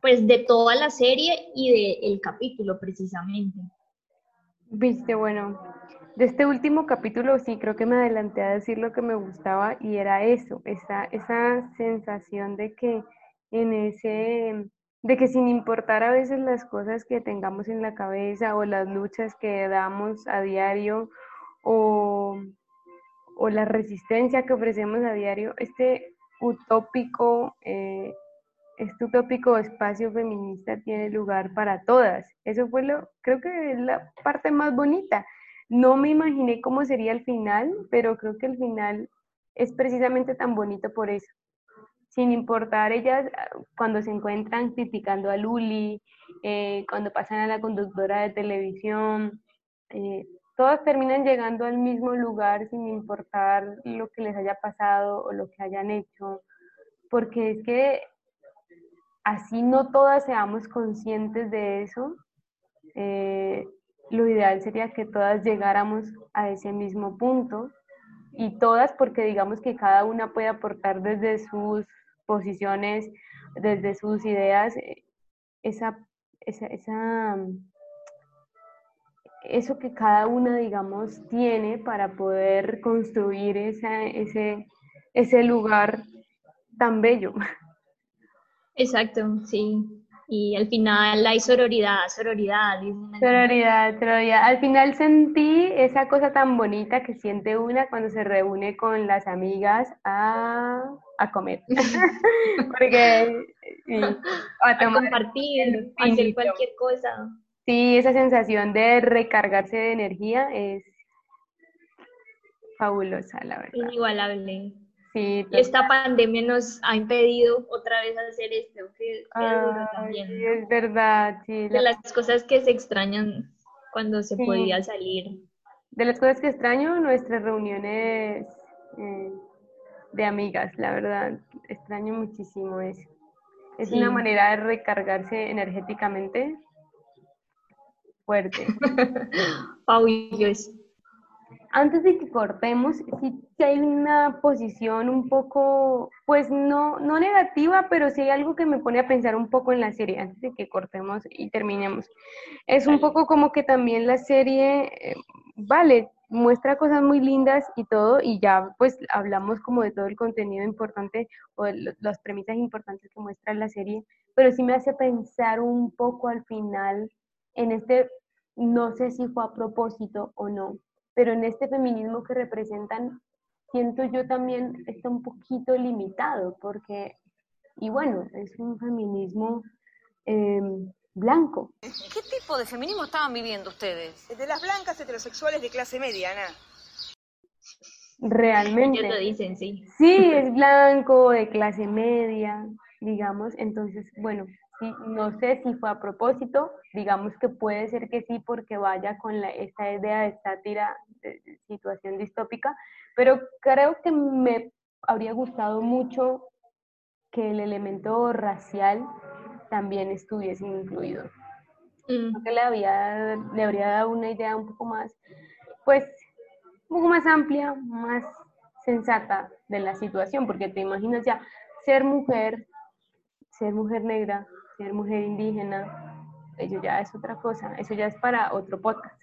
S1: Pues de toda la serie y del capítulo precisamente.
S2: Viste, bueno, de este último capítulo sí creo que me adelanté a decir lo que me gustaba y era eso, esa, esa sensación de que en ese, de que sin importar a veces las cosas que tengamos en la cabeza o las luchas que damos a diario o, o la resistencia que ofrecemos a diario, este utópico, eh, este utópico espacio feminista tiene lugar para todas. Eso fue lo, creo que es la parte más bonita. No me imaginé cómo sería el final, pero creo que el final es precisamente tan bonito por eso. Sin importar ellas cuando se encuentran criticando a Luli, eh, cuando pasan a la conductora de televisión, eh, todas terminan llegando al mismo lugar sin importar lo que les haya pasado o lo que hayan hecho, porque es que así no todas seamos conscientes de eso, eh, lo ideal sería que todas llegáramos a ese mismo punto y todas porque digamos que cada una puede aportar desde sus posiciones, desde sus ideas, eh, esa, esa, esa eso que cada una, digamos, tiene para poder construir esa, ese, ese lugar tan bello.
S1: Exacto, sí. Y al final hay sororidad, sororidad.
S2: Sororidad, sororidad. Al final sentí esa cosa tan bonita que siente una cuando se reúne con las amigas a, a comer. Porque
S1: sí, a, a compartir, a hacer cualquier cosa.
S2: Sí, esa sensación de recargarse de energía es fabulosa, la verdad.
S1: Inigualable.
S2: Sí,
S1: y esta pandemia nos ha impedido otra vez hacer esto, que,
S2: Ay,
S1: también.
S2: sí, es verdad, sí.
S1: De
S2: la-
S1: las cosas que se extrañan cuando se
S2: Sí.
S1: podía salir.
S2: De las cosas que extraño, nuestras reuniones eh, de amigas, la verdad, extraño muchísimo eso. Es
S1: Sí.
S2: una manera de recargarse energéticamente fuerte. Antes de que cortemos, sí hay una posición un poco, pues no, no negativa, pero sí hay algo que me pone a pensar un poco en la serie, antes de que cortemos y terminemos. Es un poco como que también la serie, eh, vale, muestra cosas muy lindas y todo, y ya pues hablamos como de todo el contenido importante o las premisas importantes que muestra la serie, pero sí me hace pensar un poco al final en este, no sé si fue a propósito o no, pero en este feminismo que representan, siento yo también está un poquito limitado, porque, y bueno, es un feminismo em, blanco.
S5: ¿Qué tipo de feminismo estaban viviendo ustedes?
S8: De las blancas heterosexuales de clase media, Ana.
S2: Realmente.
S1: Ellos lo dicen, sí.
S2: Sí, es blanco, de clase media, digamos. Entonces, bueno, sí, no sé si fue a propósito, digamos que puede ser que sí, porque vaya con la, esta idea de sátira, de, de situación distópica, pero creo que me habría gustado mucho que el elemento racial también estuviese incluido.
S1: Mm,
S2: Creo que le, había, le habría dado una idea un poco más, pues, un poco más amplia, más sensata de la situación, porque te imaginas ya ser mujer, ser mujer negra, ser mujer indígena, eso ya es otra cosa, eso ya es para otro podcast.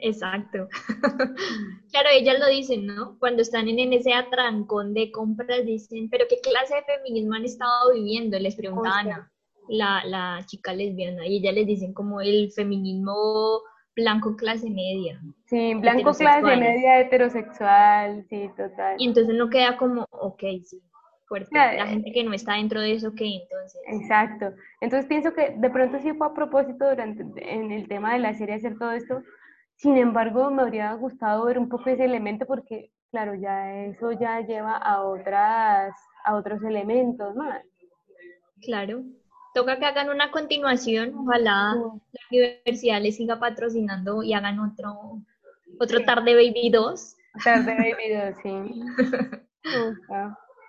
S1: Exacto. claro, ellas lo dicen, ¿no? Cuando están en, en ese atrancón de compras, dicen, pero ¿qué clase de feminismo han estado viviendo? Les pregunta Ana, la, la chica lesbiana, y ellas les dicen como el feminismo blanco clase media.
S2: Sí, blanco clase media heterosexual, sí, total.
S1: Y entonces no queda como, ok, sí, fuerte. La
S2: eh,
S1: gente que no está dentro de eso, ¿qué entonces?
S2: Exacto. Entonces pienso que de pronto sí fue a propósito durante en el tema de la serie hacer todo esto. Sin embargo, me habría gustado ver un poco ese elemento porque, claro, ya eso ya lleva a otras, a otros elementos más.
S1: Claro. Toca que hagan una continuación, ojalá la universidad les siga patrocinando y hagan otro, otro Tarde Baby 2.
S2: Tarde Baby 2, sí.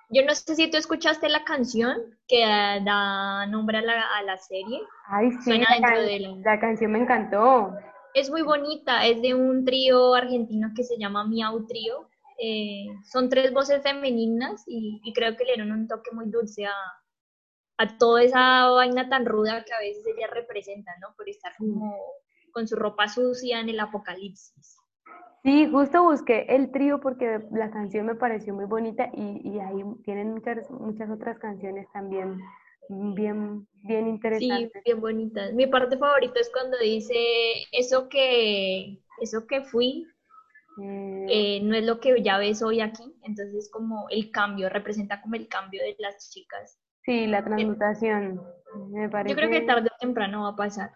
S1: Yo no sé si tú escuchaste la canción que da nombre a la, a la serie.
S2: Ay, sí,
S1: Suena
S2: la,
S1: dentro
S2: can-
S1: de la-
S2: la canción me encantó.
S1: Es muy bonita, es de un trío argentino que se llama Miau Trío. Eh, son tres voces femeninas y, y creo que le dieron un toque muy dulce a, a toda esa vaina tan ruda que a veces ella representa, ¿no? Por estar como con su ropa sucia en el apocalipsis.
S2: Sí, justo busqué el trío porque la canción me pareció muy bonita y, y ahí tienen muchas, muchas otras canciones también bien, bien
S1: Sí,
S2: interesantes.
S1: bien bonitas. Mi parte favorita es cuando dice eso que, eso que fui
S2: Eh,
S1: eh, no es lo que ya ves hoy aquí. Entonces como el cambio, representa como el cambio de las chicas.
S2: Sí, la transmutación. Me parece.
S1: Yo creo que tarde o temprano va a pasar.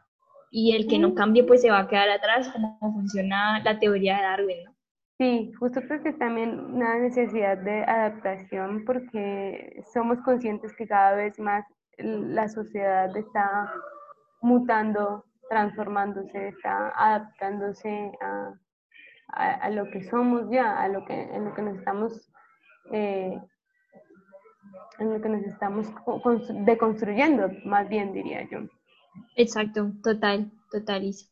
S1: Y el que no cambie, pues se va a quedar atrás, como funciona la teoría de Darwin, ¿no?
S2: Sí, justo creo que es también una necesidad de adaptación porque somos conscientes que cada vez más la sociedad está mutando, transformándose, está adaptándose a, a- a lo que somos ya, a lo que, en lo que nos estamos, eh, en lo que nos estamos co- constru- deconstruyendo, más bien diría yo.
S1: Exacto, total, total, Isa.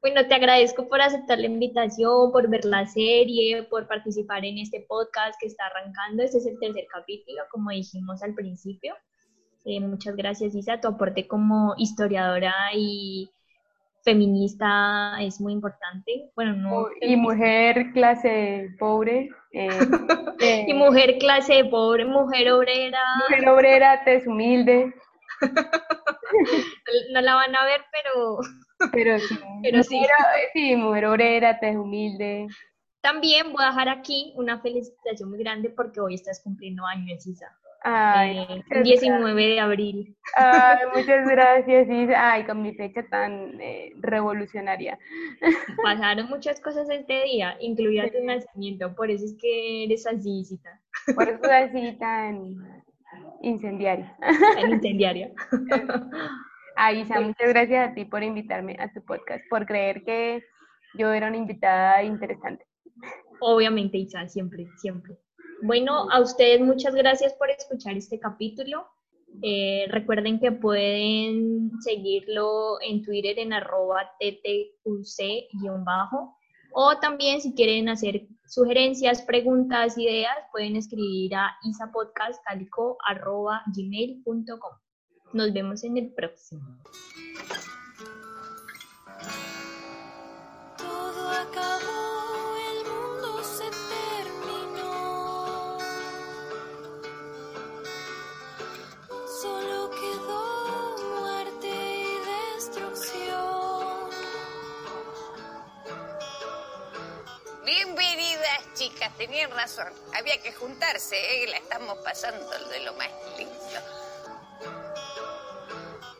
S1: Bueno, te agradezco por aceptar la invitación, por ver la serie, por participar en este podcast que está arrancando. Este es el tercer capítulo, como dijimos al principio. Eh, muchas gracias, Isa. Tu aporte como historiadora y feminista es muy importante. Bueno, no.
S2: Y mujer clase pobre. eh, eh,
S1: Y mujer clase pobre, mujer obrera.
S2: Mujer obrera, tez humilde,
S1: No la van a ver, pero
S2: pero sí.
S1: Pero sí.
S2: Mujer, sí, mujer obrera, tez humilde.
S1: También voy a dejar aquí una felicitación muy grande porque hoy estás cumpliendo años, Isa.
S2: Ay,
S1: Eh,
S2: muchas
S1: 19 de abril.
S2: Ay, muchas gracias, Isa. Ay, con mi fecha tan eh, revolucionaria.
S1: Pasaron muchas cosas este día, incluida tu nacimiento, por eso es que eres así, Isita,
S2: Por eso así tan incendiaria.
S1: tan incendiaria.
S2: Ay, Isa, muchas gracias a ti por invitarme a tu podcast, por creer que yo era una invitada interesante.
S1: Obviamente, Isa, siempre, siempre. Bueno, a ustedes muchas gracias por escuchar este capítulo. Eh, recuerden que pueden seguirlo en Twitter en arroba ttqc-bajo o también si quieren hacer sugerencias, preguntas, ideas, pueden escribir a isapodcastcalico.gmail.com. Nos vemos en el próximo.
S6: Chicas, tenían razón. Había que juntarse, ¿eh? La estamos pasando de lo más lindo.